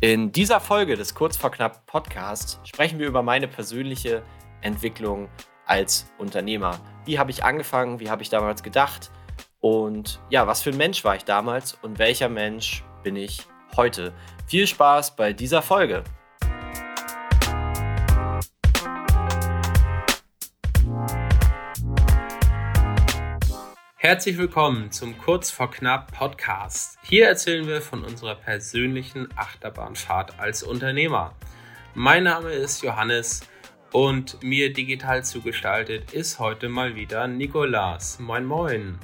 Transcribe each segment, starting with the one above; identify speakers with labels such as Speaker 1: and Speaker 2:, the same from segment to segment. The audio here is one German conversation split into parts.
Speaker 1: In dieser Folge des Kurz vor Knapp Podcasts sprechen wir über meine persönliche Entwicklung als Unternehmer. Wie habe ich angefangen? Wie habe ich damals gedacht? Und ja, was für ein Mensch war ich damals und welcher Mensch bin ich heute? Viel Spaß bei dieser Folge. Herzlich willkommen zum Kurz vor Knapp Podcast. Hier erzählen wir von unserer persönlichen Achterbahnfahrt als Unternehmer. Mein Name ist Johannes und mir digital zugestaltet ist heute mal wieder Nikolas. Moin, moin.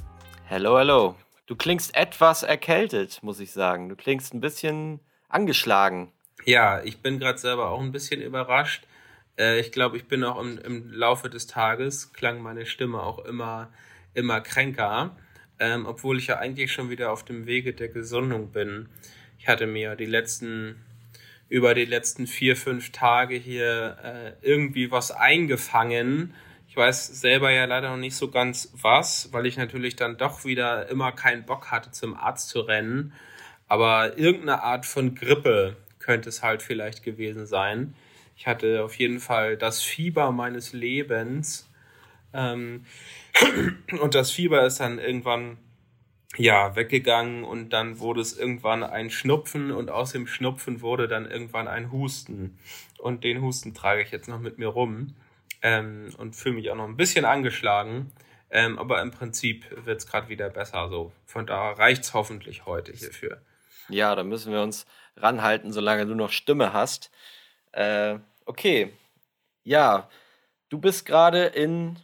Speaker 2: Hello, hello. Du klingst etwas erkältet, muss ich sagen. Du klingst ein bisschen angeschlagen.
Speaker 1: Ja, ich bin gerade selber auch ein bisschen überrascht. Äh, ich glaube, ich bin auch im, im Laufe des Tages, klang meine Stimme auch immer immer kränker, ähm, obwohl ich ja eigentlich schon wieder auf dem Wege der Gesundung bin. Ich hatte mir die letzten, über die letzten vier, fünf Tage hier äh, irgendwie was eingefangen. Ich weiß selber ja leider noch nicht so ganz was, weil ich natürlich dann doch wieder immer keinen Bock hatte, zum Arzt zu rennen. Aber irgendeine Art von Grippe könnte es halt vielleicht gewesen sein. Ich hatte auf jeden Fall das Fieber meines Lebens. Ähm, und das Fieber ist dann irgendwann ja weggegangen und dann wurde es irgendwann ein Schnupfen und aus dem Schnupfen wurde dann irgendwann ein Husten. Und den Husten trage ich jetzt noch mit mir rum ähm, und fühle mich auch noch ein bisschen angeschlagen. Ähm, aber im Prinzip wird es gerade wieder besser. So. Von da reicht es hoffentlich heute hierfür.
Speaker 2: Ja, da müssen wir uns ranhalten, solange du noch Stimme hast. Äh, okay. Ja, du bist gerade in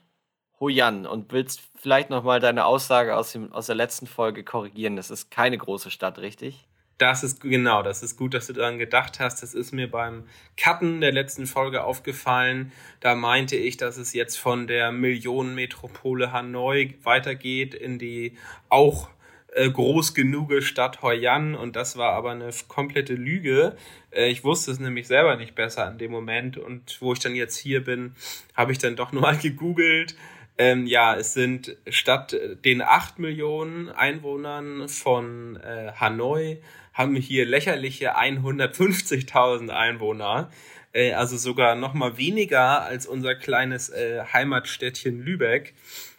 Speaker 2: Hoyan und willst vielleicht nochmal deine Aussage aus, dem, aus der letzten Folge korrigieren. Das ist keine große Stadt, richtig?
Speaker 1: Das ist genau, das ist gut, dass du daran gedacht hast. Das ist mir beim Cutten der letzten Folge aufgefallen. Da meinte ich, dass es jetzt von der Millionenmetropole Hanoi weitergeht in die auch äh, groß genug Stadt Hoi An und das war aber eine komplette Lüge. Äh, ich wusste es nämlich selber nicht besser in dem Moment und wo ich dann jetzt hier bin, habe ich dann doch nur mal gegoogelt ähm, ja, es sind statt den 8 Millionen Einwohnern von äh, Hanoi haben wir hier lächerliche 150.000 Einwohner. Äh, also sogar noch mal weniger als unser kleines äh, Heimatstädtchen Lübeck.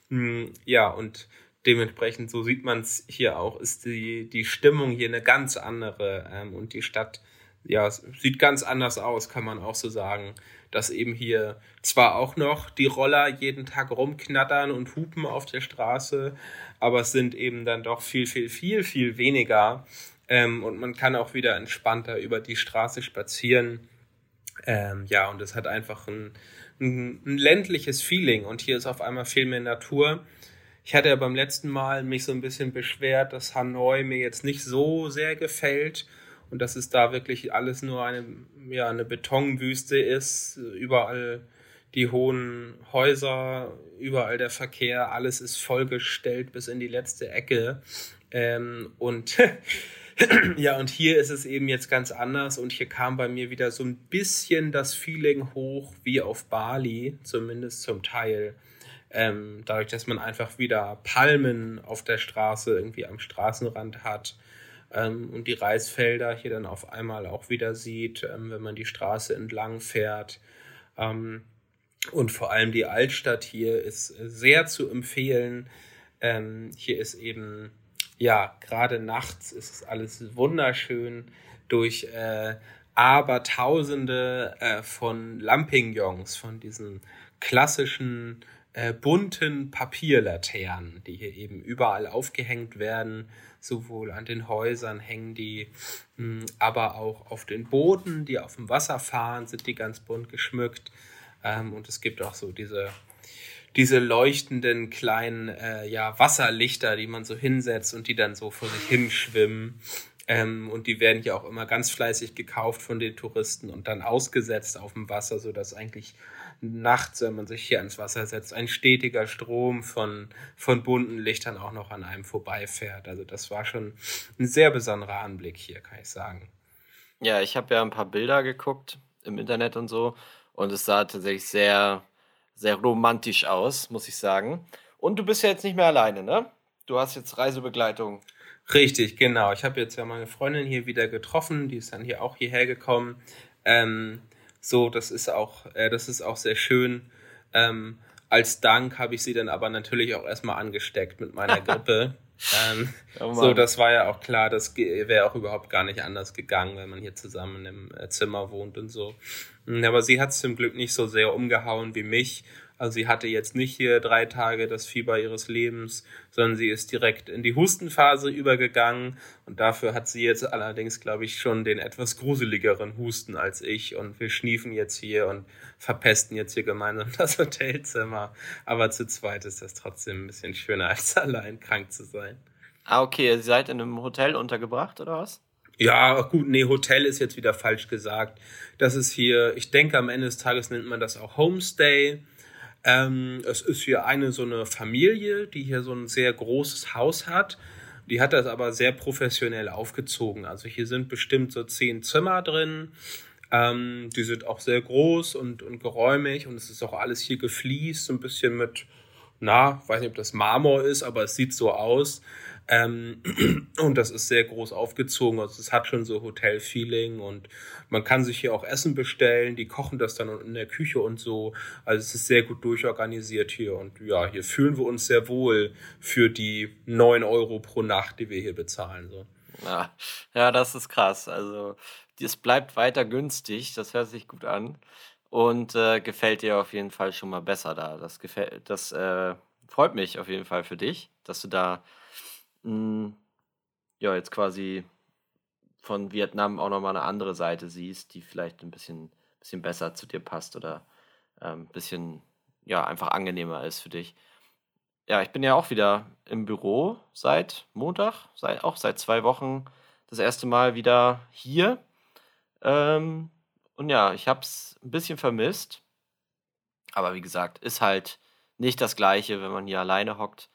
Speaker 1: Hm, ja, und dementsprechend, so sieht man es hier auch, ist die, die Stimmung hier eine ganz andere. Ähm, und die Stadt ja, sieht ganz anders aus, kann man auch so sagen dass eben hier zwar auch noch die Roller jeden Tag rumknattern und hupen auf der Straße, aber es sind eben dann doch viel, viel, viel, viel weniger. Ähm, und man kann auch wieder entspannter über die Straße spazieren. Ähm, ja, und es hat einfach ein, ein, ein ländliches Feeling und hier ist auf einmal viel mehr Natur. Ich hatte ja beim letzten Mal mich so ein bisschen beschwert, dass Hanoi mir jetzt nicht so sehr gefällt und dass es da wirklich alles nur eine, ja, eine Betonwüste ist, überall die hohen Häuser, überall der Verkehr, alles ist vollgestellt bis in die letzte Ecke. Ähm, und ja, und hier ist es eben jetzt ganz anders und hier kam bei mir wieder so ein bisschen das Feeling hoch wie auf Bali, zumindest zum Teil. Ähm, dadurch, dass man einfach wieder Palmen auf der Straße irgendwie am Straßenrand hat ähm, und die Reisfelder hier dann auf einmal auch wieder sieht, ähm, wenn man die Straße entlang fährt. Ähm, und vor allem die Altstadt hier ist sehr zu empfehlen. Ähm, hier ist eben, ja, gerade nachts ist es alles wunderschön durch äh, Abertausende äh, von Lampignons, von diesen klassischen äh, bunten Papierlaternen, die hier eben überall aufgehängt werden sowohl an den Häusern hängen die, hm, aber auch auf den Booten, die auf dem Wasser fahren, sind die ganz bunt geschmückt. Ähm, und es gibt auch so diese, diese leuchtenden kleinen äh, ja, Wasserlichter, die man so hinsetzt und die dann so vor sich hinschwimmen. Ähm, und die werden ja auch immer ganz fleißig gekauft von den Touristen und dann ausgesetzt auf dem Wasser, sodass eigentlich nachts, wenn man sich hier ans Wasser setzt, ein stetiger Strom von, von bunten Lichtern auch noch an einem vorbeifährt. Also das war schon ein sehr besonderer Anblick hier, kann ich sagen.
Speaker 2: Ja, ich habe ja ein paar Bilder geguckt im Internet und so und es sah tatsächlich sehr, sehr romantisch aus, muss ich sagen. Und du bist ja jetzt nicht mehr alleine, ne? Du hast jetzt Reisebegleitung.
Speaker 1: Richtig, genau. Ich habe jetzt ja meine Freundin hier wieder getroffen, die ist dann hier auch hierher gekommen. Ähm, so, das ist auch, äh, das ist auch sehr schön. Ähm, als Dank habe ich sie dann aber natürlich auch erstmal angesteckt mit meiner Grippe. ähm, oh so, das war ja auch klar, das wäre auch überhaupt gar nicht anders gegangen, wenn man hier zusammen im äh, Zimmer wohnt und so. Aber sie hat es zum Glück nicht so sehr umgehauen wie mich. Also sie hatte jetzt nicht hier drei Tage das Fieber ihres Lebens, sondern sie ist direkt in die Hustenphase übergegangen und dafür hat sie jetzt allerdings, glaube ich, schon den etwas gruseligeren Husten als ich und wir schniefen jetzt hier und verpesten jetzt hier gemeinsam das Hotelzimmer. Aber zu zweit ist das trotzdem ein bisschen schöner, als allein krank zu sein.
Speaker 2: Ah, okay, ihr seid in einem Hotel untergebracht oder was?
Speaker 1: Ja, gut, nee, Hotel ist jetzt wieder falsch gesagt. Das ist hier, ich denke, am Ende des Tages nennt man das auch Homestay. Ähm, es ist hier eine so eine Familie, die hier so ein sehr großes Haus hat. Die hat das aber sehr professionell aufgezogen. Also hier sind bestimmt so zehn Zimmer drin. Ähm, die sind auch sehr groß und, und geräumig und es ist auch alles hier gefliest, so ein bisschen mit, na, weiß nicht, ob das Marmor ist, aber es sieht so aus. Ähm, und das ist sehr groß aufgezogen. Also es hat schon so Hotel-Feeling und man kann sich hier auch Essen bestellen. Die kochen das dann in der Küche und so. Also es ist sehr gut durchorganisiert hier. Und ja, hier fühlen wir uns sehr wohl für die neun Euro pro Nacht, die wir hier bezahlen. So.
Speaker 2: Ja, ja das ist krass. Also es bleibt weiter günstig. Das hört sich gut an. Und äh, gefällt dir auf jeden Fall schon mal besser da. Das gefällt, das äh, freut mich auf jeden Fall für dich, dass du da hm, ja, jetzt quasi von Vietnam auch nochmal eine andere Seite siehst, die vielleicht ein bisschen, bisschen besser zu dir passt oder ein ähm, bisschen, ja, einfach angenehmer ist für dich. Ja, ich bin ja auch wieder im Büro seit Montag, seit, auch seit zwei Wochen das erste Mal wieder hier. Ähm, und ja, ich habe es ein bisschen vermisst. Aber wie gesagt, ist halt nicht das Gleiche, wenn man hier alleine hockt.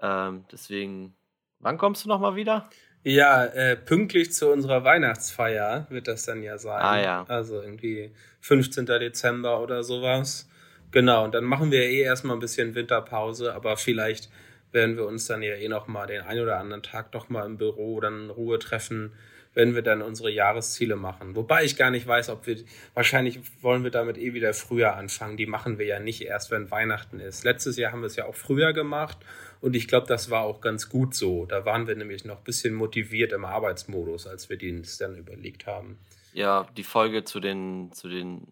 Speaker 2: Ähm, deswegen Wann kommst du nochmal wieder?
Speaker 1: Ja, äh, pünktlich zu unserer Weihnachtsfeier wird das dann ja sein.
Speaker 2: Ah ja.
Speaker 1: Also irgendwie 15. Dezember oder sowas. Genau, und dann machen wir eh erstmal ein bisschen Winterpause, aber vielleicht werden wir uns dann ja eh nochmal den einen oder anderen Tag doch mal im Büro dann in Ruhe treffen, wenn wir dann unsere Jahresziele machen. Wobei ich gar nicht weiß, ob wir, wahrscheinlich wollen wir damit eh wieder früher anfangen. Die machen wir ja nicht erst, wenn Weihnachten ist. Letztes Jahr haben wir es ja auch früher gemacht und ich glaube, das war auch ganz gut so. Da waren wir nämlich noch ein bisschen motiviert im Arbeitsmodus, als wir den dann überlegt haben.
Speaker 2: Ja, die Folge zu den, zu den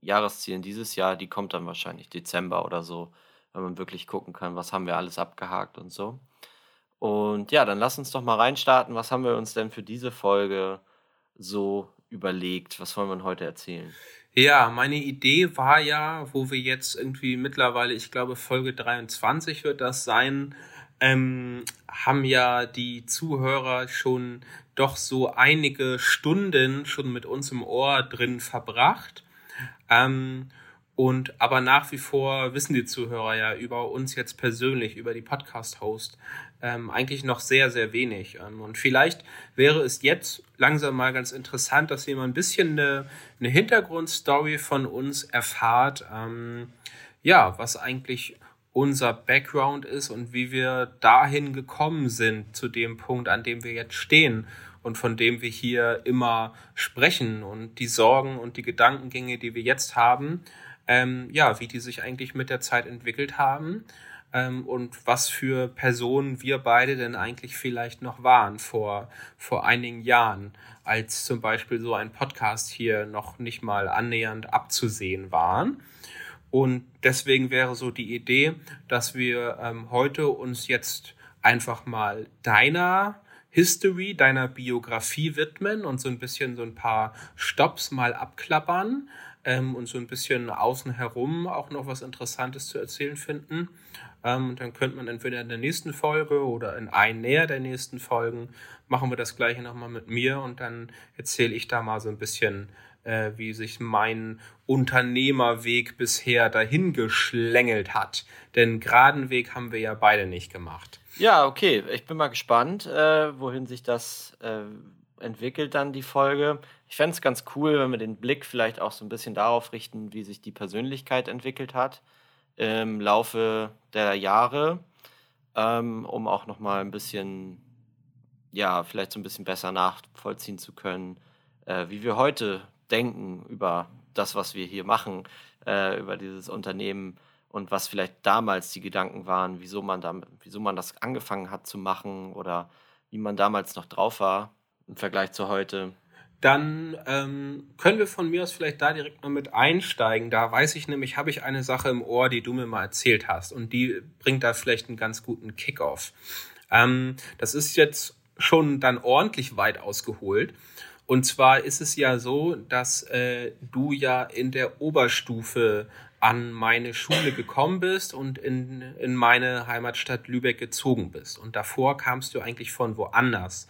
Speaker 2: Jahreszielen dieses Jahr, die kommt dann wahrscheinlich Dezember oder so, wenn man wirklich gucken kann, was haben wir alles abgehakt und so. Und ja, dann lass uns doch mal reinstarten. Was haben wir uns denn für diese Folge so überlegt? Was wollen wir heute erzählen?
Speaker 1: Ja, meine Idee war ja, wo wir jetzt irgendwie mittlerweile, ich glaube Folge 23 wird das sein, ähm, haben ja die Zuhörer schon doch so einige Stunden schon mit uns im Ohr drin verbracht. Ähm, und aber nach wie vor wissen die Zuhörer ja über uns jetzt persönlich, über die Podcast-Host, ähm, eigentlich noch sehr, sehr wenig. Ähm, und vielleicht wäre es jetzt langsam mal ganz interessant, dass ihr mal ein bisschen eine, eine Hintergrundstory von uns erfahrt. Ähm, ja, was eigentlich unser Background ist und wie wir dahin gekommen sind zu dem Punkt, an dem wir jetzt stehen und von dem wir hier immer sprechen und die Sorgen und die Gedankengänge, die wir jetzt haben, ähm, ja, wie die sich eigentlich mit der Zeit entwickelt haben ähm, und was für Personen wir beide denn eigentlich vielleicht noch waren vor, vor einigen Jahren, als zum Beispiel so ein Podcast hier noch nicht mal annähernd abzusehen waren. Und deswegen wäre so die Idee, dass wir ähm, heute uns jetzt einfach mal deiner History, deiner Biografie widmen und so ein bisschen so ein paar Stops mal abklappern ähm, und so ein bisschen außen herum auch noch was Interessantes zu erzählen finden. Ähm, und dann könnte man entweder in der nächsten Folge oder in einer der nächsten Folgen machen wir das gleiche nochmal mit mir und dann erzähle ich da mal so ein bisschen, äh, wie sich mein Unternehmerweg bisher dahin geschlängelt hat. Denn geraden Weg haben wir ja beide nicht gemacht.
Speaker 2: Ja, okay. Ich bin mal gespannt, äh, wohin sich das äh, entwickelt dann die Folge. Ich fände es ganz cool, wenn wir den Blick vielleicht auch so ein bisschen darauf richten, wie sich die Persönlichkeit entwickelt hat im Laufe der Jahre, ähm, um auch nochmal ein bisschen ja, vielleicht so ein bisschen besser nachvollziehen zu können, äh, wie wir heute denken über das, was wir hier machen, äh, über dieses Unternehmen und was vielleicht damals die Gedanken waren, wieso man, da, wieso man das angefangen hat zu machen oder wie man damals noch drauf war im Vergleich zu heute.
Speaker 1: Dann ähm, können wir von mir aus vielleicht da direkt mal mit einsteigen. Da weiß ich nämlich, habe ich eine Sache im Ohr, die du mir mal erzählt hast und die bringt da vielleicht einen ganz guten Kickoff. Ähm, das ist jetzt schon dann ordentlich weit ausgeholt. Und zwar ist es ja so, dass äh, du ja in der Oberstufe an meine Schule gekommen bist und in, in meine Heimatstadt Lübeck gezogen bist. Und davor kamst du eigentlich von woanders.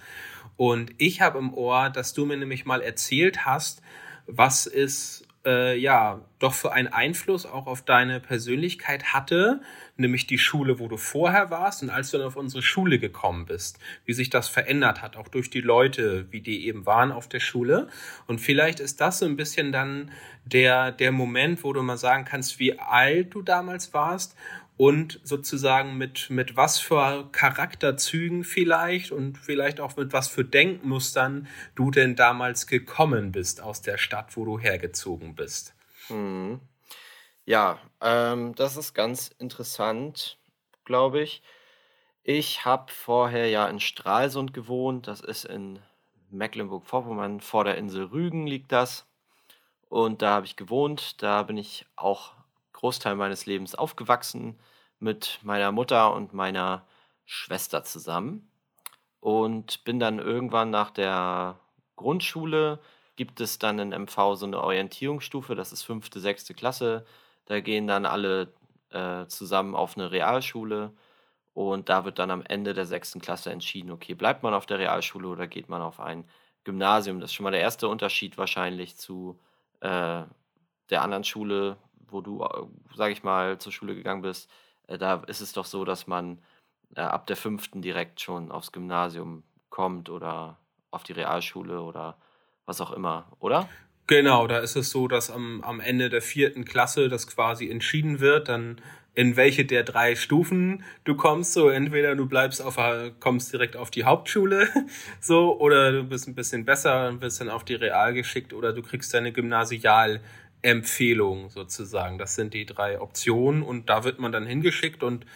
Speaker 1: Und ich habe im Ohr, dass du mir nämlich mal erzählt hast, was es äh, ja doch für einen Einfluss auch auf deine Persönlichkeit hatte, nämlich die Schule, wo du vorher warst und als du dann auf unsere Schule gekommen bist, wie sich das verändert hat, auch durch die Leute, wie die eben waren auf der Schule. Und vielleicht ist das so ein bisschen dann der, der Moment, wo du mal sagen kannst, wie alt du damals warst und sozusagen mit, mit was für Charakterzügen vielleicht und vielleicht auch mit was für Denkmustern du denn damals gekommen bist aus der Stadt, wo du hergezogen bist.
Speaker 2: Hm. Ja, ähm, das ist ganz interessant, glaube ich. Ich habe vorher ja in Stralsund gewohnt, das ist in Mecklenburg-Vorpommern, vor der Insel Rügen liegt das. Und da habe ich gewohnt, da bin ich auch Großteil meines Lebens aufgewachsen mit meiner Mutter und meiner Schwester zusammen und bin dann irgendwann nach der Grundschule, gibt es dann in MV so eine Orientierungsstufe, das ist fünfte, sechste Klasse. Da gehen dann alle äh, zusammen auf eine Realschule und da wird dann am Ende der sechsten Klasse entschieden, okay, bleibt man auf der Realschule oder geht man auf ein Gymnasium. Das ist schon mal der erste Unterschied wahrscheinlich zu äh, der anderen Schule, wo du, äh, sage ich mal, zur Schule gegangen bist, äh, da ist es doch so, dass man äh, ab der fünften direkt schon aufs Gymnasium kommt oder auf die Realschule oder was auch immer, oder?
Speaker 1: Genau, da ist es so, dass am, am Ende der vierten Klasse das quasi entschieden wird, dann in welche der drei Stufen du kommst. So entweder du bleibst auf, kommst direkt auf die Hauptschule, so, oder du bist ein bisschen besser und wirst dann auf die Real geschickt, oder du kriegst deine Gymnasial Empfehlung sozusagen. Das sind die drei Optionen und da wird man dann hingeschickt und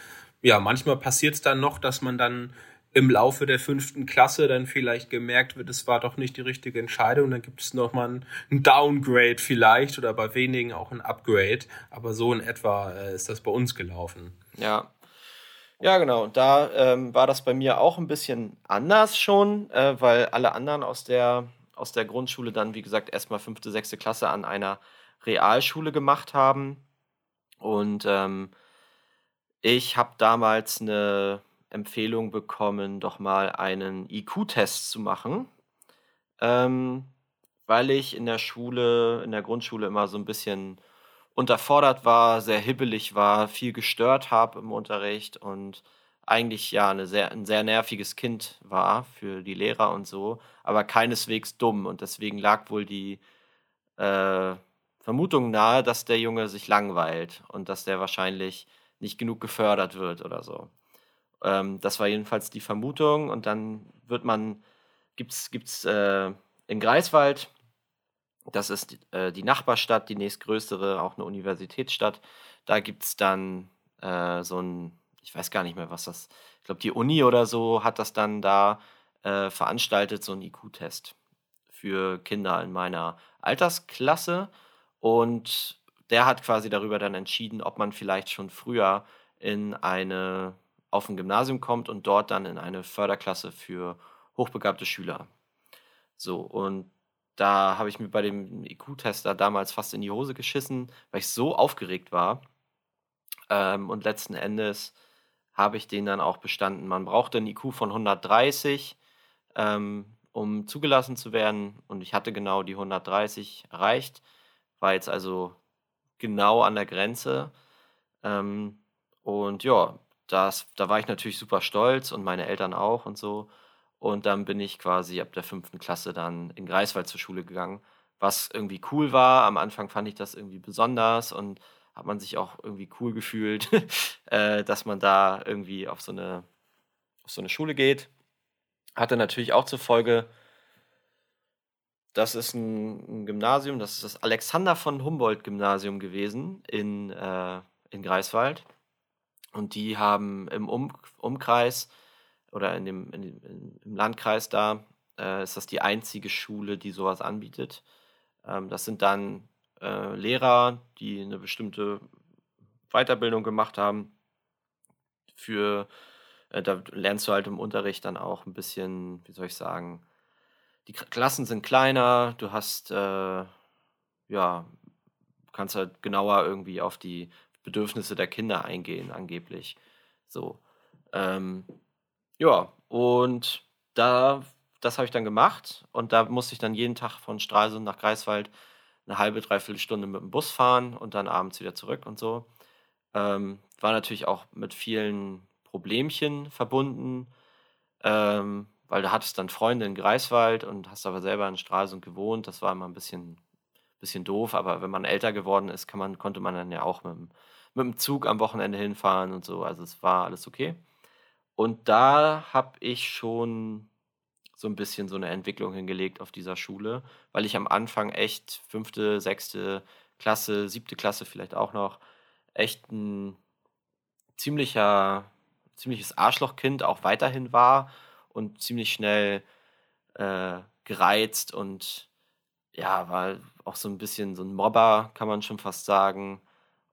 Speaker 1: ja, manchmal passiert es dann noch, dass man dann im Laufe der fünften Klasse dann vielleicht gemerkt wird, es war doch nicht die richtige Entscheidung. Dann gibt es nochmal ein Downgrade vielleicht oder bei wenigen auch ein Upgrade. Aber so in etwa äh, ist das bei uns gelaufen.
Speaker 2: Ja. Ja, genau. Da ähm, war das bei mir auch ein bisschen anders schon, äh, weil alle anderen aus der, aus der Grundschule dann, wie gesagt, erstmal fünfte, sechste Klasse an einer Realschule gemacht haben. Und ähm, ich habe damals eine Empfehlung bekommen, doch mal einen IQ-Test zu machen, ähm, weil ich in der Schule, in der Grundschule immer so ein bisschen unterfordert war, sehr hibbelig war, viel gestört habe im Unterricht und eigentlich ja sehr, ein sehr nerviges Kind war für die Lehrer und so, aber keineswegs dumm. Und deswegen lag wohl die äh, Vermutung nahe, dass der Junge sich langweilt und dass der wahrscheinlich nicht genug gefördert wird oder so. Ähm, das war jedenfalls die Vermutung und dann wird man, gibt es äh, in Greifswald, das ist äh, die Nachbarstadt, die nächstgrößere, auch eine Universitätsstadt, da gibt es dann äh, so ein, ich weiß gar nicht mehr, was das, ich glaube die Uni oder so hat das dann da äh, veranstaltet, so ein IQ-Test für Kinder in meiner Altersklasse. Und der hat quasi darüber dann entschieden, ob man vielleicht schon früher in eine auf ein Gymnasium kommt und dort dann in eine Förderklasse für hochbegabte Schüler. So, und da habe ich mir bei dem IQ-Tester damals fast in die Hose geschissen, weil ich so aufgeregt war. Ähm, und letzten Endes habe ich den dann auch bestanden. Man brauchte einen IQ von 130, ähm, um zugelassen zu werden. Und ich hatte genau die 130 erreicht. War jetzt also genau an der Grenze. Ähm, und ja, das, da war ich natürlich super stolz und meine Eltern auch und so. Und dann bin ich quasi ab der fünften Klasse dann in Greifswald zur Schule gegangen, was irgendwie cool war. Am Anfang fand ich das irgendwie besonders und hat man sich auch irgendwie cool gefühlt, äh, dass man da irgendwie auf so eine, auf so eine Schule geht. hatte natürlich auch zur Folge, das ist ein, ein Gymnasium, das ist das Alexander von Humboldt Gymnasium gewesen in, äh, in Greifswald. Und die haben im um Umkreis oder in dem, in dem, im Landkreis da, äh, ist das die einzige Schule, die sowas anbietet. Ähm, das sind dann äh, Lehrer, die eine bestimmte Weiterbildung gemacht haben. Für, äh, da lernst du halt im Unterricht dann auch ein bisschen, wie soll ich sagen, die Klassen sind kleiner, du hast, äh, ja, kannst halt genauer irgendwie auf die Bedürfnisse der Kinder eingehen, angeblich. So. Ähm, ja, und da, das habe ich dann gemacht und da musste ich dann jeden Tag von Stralsund nach Greifswald eine halbe, dreiviertel Stunde mit dem Bus fahren und dann abends wieder zurück und so. Ähm, war natürlich auch mit vielen Problemchen verbunden, ähm, weil da hattest dann Freunde in Greifswald und hast aber selber in Stralsund gewohnt. Das war immer ein bisschen, bisschen doof, aber wenn man älter geworden ist, man, konnte man dann ja auch mit dem, mit dem Zug am Wochenende hinfahren und so. Also es war alles okay. Und da habe ich schon so ein bisschen so eine Entwicklung hingelegt auf dieser Schule, weil ich am Anfang echt fünfte, sechste Klasse, siebte Klasse vielleicht auch noch, echt ein ziemlicher, ziemliches Arschlochkind auch weiterhin war und ziemlich schnell äh, gereizt und ja, war auch so ein bisschen so ein Mobber, kann man schon fast sagen.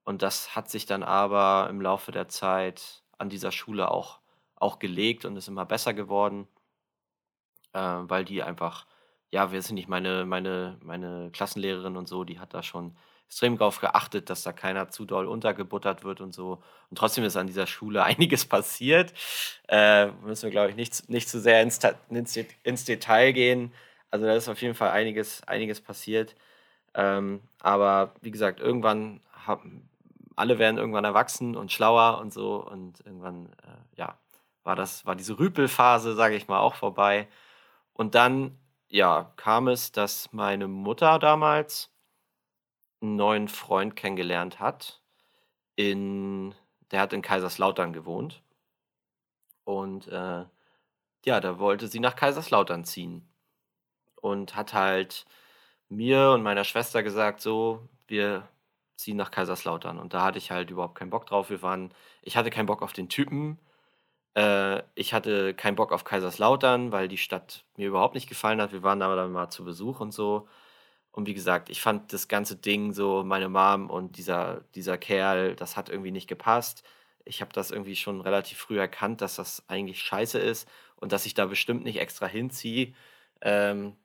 Speaker 2: Und das hat sich dann aber im Laufe der Zeit an dieser Schule auch, auch gelegt und ist immer besser geworden, äh, weil die einfach, ja, wir sind nicht meine, meine, meine Klassenlehrerin und so, die hat da schon extrem darauf geachtet, dass da keiner zu doll untergebuttert wird und so. Und trotzdem ist an dieser Schule einiges passiert. Äh, müssen wir, glaube ich, nicht, nicht zu sehr ins, ins, ins, Detail gehen. Also da ist auf jeden Fall einiges, einiges passiert. Ähm, aber wie gesagt, irgendwann haben alle werden irgendwann erwachsen und schlauer und so. Und irgendwann, äh, ja, war das, war diese Rüpelphase, sage ich mal, auch vorbei. Und dann, ja, kam es, dass meine Mutter damals einen neuen Freund kennengelernt hat. In, der hat in Kaiserslautern gewohnt. Und äh, ja, da wollte sie nach Kaiserslautern ziehen. Und hat halt mir und meiner Schwester gesagt, so, wir ziehen nach Kaiserslautern. Und da hatte ich halt überhaupt keinen Bock drauf. Wir waren, ich hatte keinen Bock auf den Typen. Äh, ich hatte keinen Bock auf Kaiserslautern, weil die Stadt mir überhaupt nicht gefallen hat. Wir waren aber dann mal zu Besuch und so. Und wie gesagt, ich fand das ganze Ding so, meine Mom und dieser, dieser Kerl, das hat irgendwie nicht gepasst. Ich habe das irgendwie schon relativ früh erkannt, dass das eigentlich scheiße ist und dass ich da bestimmt nicht extra hinziehe. Ähm,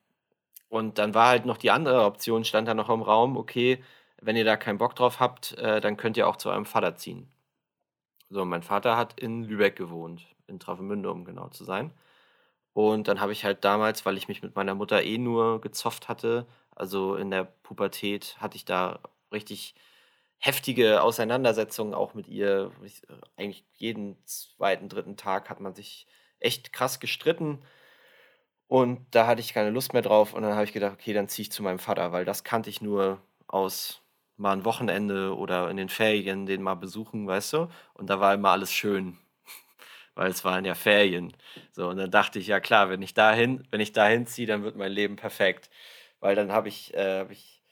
Speaker 2: und dann war halt noch die andere Option, stand da noch im Raum, okay, wenn ihr da keinen Bock drauf habt, äh, dann könnt ihr auch zu eurem Vater ziehen. So, mein Vater hat in Lübeck gewohnt, in Travemünde, um genau zu sein. Und dann habe ich halt damals, weil ich mich mit meiner Mutter eh nur gezofft hatte, also in der Pubertät hatte ich da richtig heftige Auseinandersetzungen auch mit ihr. Äh, eigentlich jeden zweiten, dritten Tag hat man sich echt krass gestritten. Und da hatte ich keine Lust mehr drauf. Und dann habe ich gedacht, okay, dann ziehe ich zu meinem Vater, weil das kannte ich nur aus mal ein Wochenende oder in den Ferien den mal besuchen, weißt du? Und da war immer alles schön, weil es waren ja Ferien. So, und dann dachte ich, ja klar, wenn ich dahin, wenn ich dahin ziehe, dann wird mein Leben perfekt weil dann habe ich, äh, hab ich,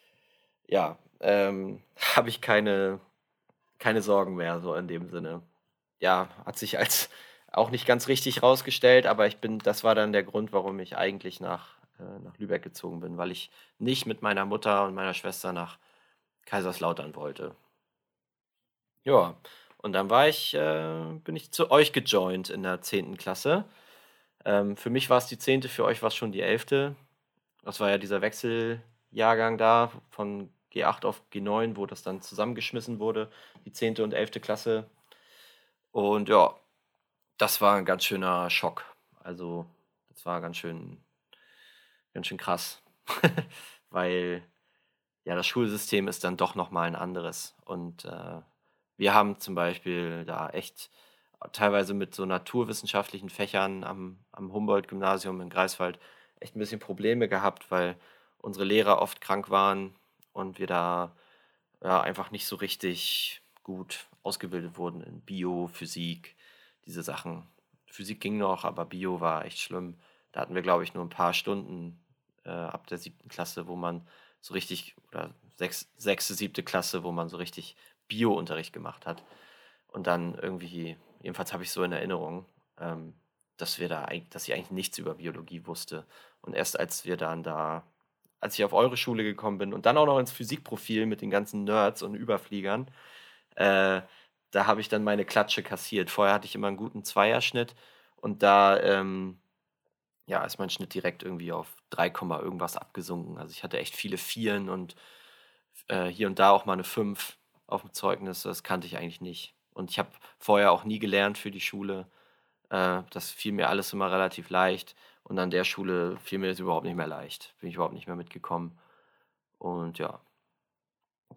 Speaker 2: ja, ähm, habe ich keine, keine Sorgen mehr, so in dem Sinne. Ja, hat sich als auch nicht ganz richtig rausgestellt, aber ich bin, das war dann der Grund, warum ich eigentlich nach, äh, nach Lübeck gezogen bin, weil ich nicht mit meiner Mutter und meiner Schwester nach Kaiserslautern wollte. Ja, und dann war ich, äh, bin ich zu euch gejoint in der 10. Klasse. Ähm, für mich war es die 10., für euch war es schon die 11. Das war ja dieser Wechseljahrgang da von G8 auf G9, wo das dann zusammengeschmissen wurde, die 10. und 11. Klasse. Und ja, das war ein ganz schöner Schock. Also, das war ganz schön, ganz schön krass. Weil ja, das Schulsystem ist dann doch nochmal ein anderes. Und äh, wir haben zum Beispiel da echt teilweise mit so naturwissenschaftlichen Fächern am, am Humboldt-Gymnasium in Greifswald echt ein bisschen Probleme gehabt, weil unsere Lehrer oft krank waren und wir da ja, einfach nicht so richtig gut ausgebildet wurden in Bio, Physik, diese Sachen. Physik ging noch, aber Bio war echt schlimm. Da hatten wir, glaube ich, nur ein paar Stunden äh, ab der siebten Klasse, wo man so richtig, oder sechs, sechste, siebte Klasse, wo man so richtig Bio-Unterricht gemacht hat. Und dann irgendwie, jedenfalls habe ich so in Erinnerung, ähm, dass wir da dass ich eigentlich nichts über Biologie wusste. Und erst als wir dann da, als ich auf eure Schule gekommen bin und dann auch noch ins Physikprofil mit den ganzen Nerds und Überfliegern, äh, da habe ich dann meine Klatsche kassiert. Vorher hatte ich immer einen guten Zweierschnitt und da ähm, ja, ist mein Schnitt direkt irgendwie auf 3, irgendwas abgesunken. Also ich hatte echt viele Vieren und äh, hier und da auch mal eine 5 auf dem Zeugnis. Das kannte ich eigentlich nicht. Und ich habe vorher auch nie gelernt für die Schule. Äh, das fiel mir alles immer relativ leicht. Und an der Schule fiel mir das überhaupt nicht mehr leicht. Bin ich überhaupt nicht mehr mitgekommen. Und ja,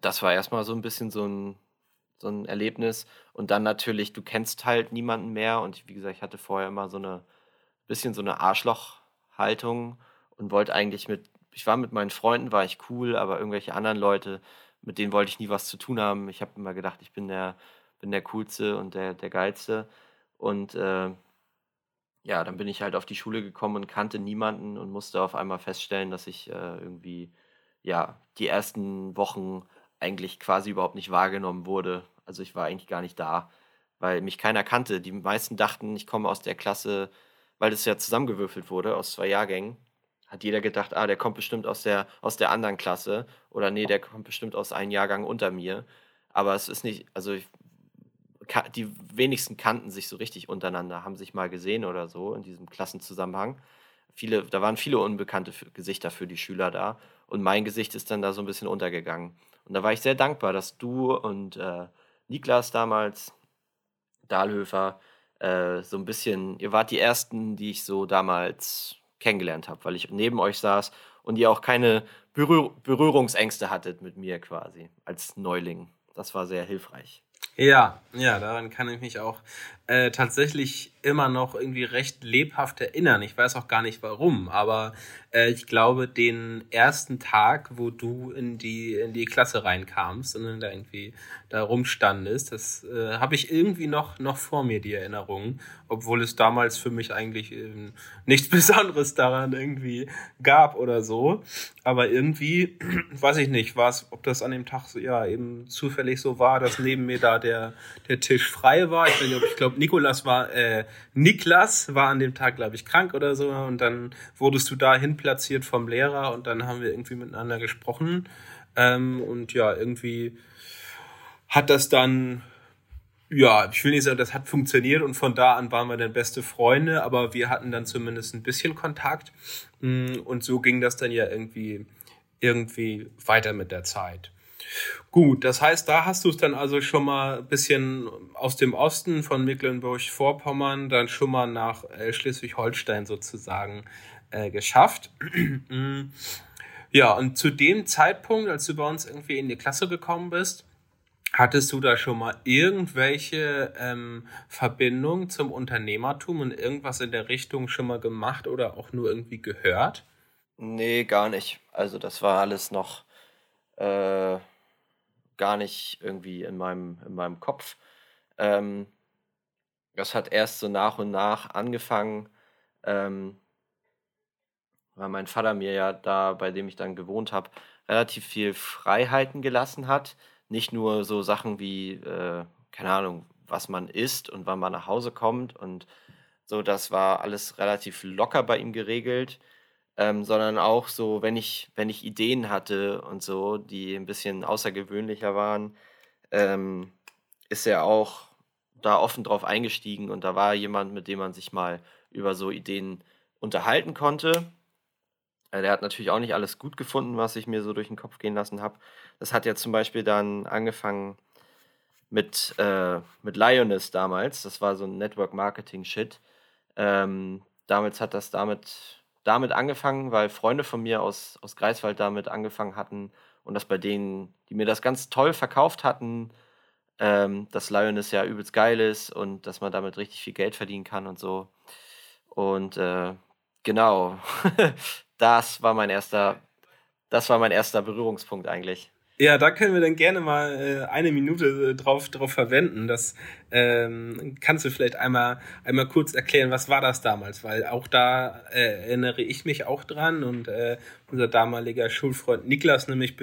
Speaker 2: das war erstmal so ein bisschen so ein, so ein Erlebnis. Und dann natürlich, du kennst halt niemanden mehr. Und wie gesagt, ich hatte vorher immer so eine bisschen so eine Arschlochhaltung und wollte eigentlich mit, ich war mit meinen Freunden, war ich cool, aber irgendwelche anderen Leute, mit denen wollte ich nie was zu tun haben. Ich habe immer gedacht, ich bin der, bin der Coolste und der, der Geilste. Und äh, ja, dann bin ich halt auf die Schule gekommen und kannte niemanden und musste auf einmal feststellen, dass ich äh, irgendwie, ja, die ersten Wochen eigentlich quasi überhaupt nicht wahrgenommen wurde. Also ich war eigentlich gar nicht da, weil mich keiner kannte. Die meisten dachten, ich komme aus der Klasse, weil das ja zusammengewürfelt wurde aus zwei Jahrgängen hat jeder gedacht, ah, der kommt bestimmt aus der, aus der anderen Klasse oder nee, der kommt bestimmt aus einem Jahrgang unter mir. Aber es ist nicht, also ich, die wenigsten kannten sich so richtig untereinander, haben sich mal gesehen oder so in diesem Klassenzusammenhang. Viele, da waren viele unbekannte Gesichter für die Schüler da und mein Gesicht ist dann da so ein bisschen untergegangen. Und da war ich sehr dankbar, dass du und äh, Niklas damals, Dahlhöfer, äh, so ein bisschen, ihr wart die ersten, die ich so damals kennengelernt habe, weil ich neben euch saß und ihr auch keine Berühr Berührungsängste hattet mit mir quasi als Neuling. Das war sehr hilfreich.
Speaker 1: Ja, ja, daran kann ich mich auch äh, tatsächlich immer noch irgendwie recht lebhaft erinnern. Ich weiß auch gar nicht warum, aber äh, ich glaube, den ersten Tag, wo du in die, in die Klasse reinkamst und dann da irgendwie da rumstandest, das äh, habe ich irgendwie noch, noch vor mir, die Erinnerung, obwohl es damals für mich eigentlich äh, nichts Besonderes daran irgendwie gab oder so. Aber irgendwie, weiß ich nicht, war es, ob das an dem Tag so, ja eben zufällig so war, dass neben mir da der, der Tisch frei war. Ich, ich glaube, Nikolas war, äh, Niklas war an dem Tag, glaube ich, krank oder so. Und dann wurdest du dahin platziert vom Lehrer und dann haben wir irgendwie miteinander gesprochen. Ähm, und ja, irgendwie hat das dann, ja, ich will nicht sagen, das hat funktioniert und von da an waren wir dann beste Freunde, aber wir hatten dann zumindest ein bisschen Kontakt. Mm, und so ging das dann ja irgendwie, irgendwie weiter mit der Zeit. Gut, das heißt, da hast du es dann also schon mal ein bisschen aus dem Osten von Mecklenburg-Vorpommern dann schon mal nach äh, Schleswig-Holstein sozusagen äh, geschafft. ja, und zu dem Zeitpunkt, als du bei uns irgendwie in die Klasse gekommen bist, Hattest du da schon mal irgendwelche ähm, Verbindungen zum Unternehmertum und irgendwas in der Richtung schon mal gemacht oder auch nur irgendwie gehört?
Speaker 2: Nee, gar nicht. Also das war alles noch äh, gar nicht irgendwie in meinem, in meinem Kopf. Ähm, das hat erst so nach und nach angefangen, ähm, weil mein Vater mir ja da, bei dem ich dann gewohnt habe, relativ viel Freiheiten gelassen hat. Nicht nur so Sachen wie, äh, keine Ahnung, was man isst und wann man nach Hause kommt und so, das war alles relativ locker bei ihm geregelt ähm, sondern auch so, wenn ich, wenn ich Ideen hatte und so, die ein bisschen außergewöhnlicher waren, ähm, ist er auch da offen drauf eingestiegen und da war jemand, mit dem man sich mal über so Ideen unterhalten konnte. Äh, der hat natürlich auch nicht alles gut gefunden, was ich mir so durch den Kopf gehen lassen habe. Das hat ja zum Beispiel dann angefangen mit, äh, mit Lioness damals. Das war so ein Network-Marketing-Shit. Ähm, damals hat das damit damit angefangen, weil Freunde von mir aus, aus Greifswald damit angefangen hatten und das bei denen, die mir das ganz toll verkauft hatten, ähm, dass Lioness ja übelst geil ist und dass man damit richtig viel Geld verdienen kann und so. Und äh, genau, das war mein erster, das war mein erster Berührungspunkt eigentlich.
Speaker 1: Ja, da können wir dann gerne mal äh, eine Minute äh, drauf, drauf verwenden. Das Ähm, kannst du vielleicht einmal, einmal kurz erklären, was war das damals? Weil auch da äh, erinnere ich mich auch dran und äh, unser damaliger Schulfreund Niklas nämlich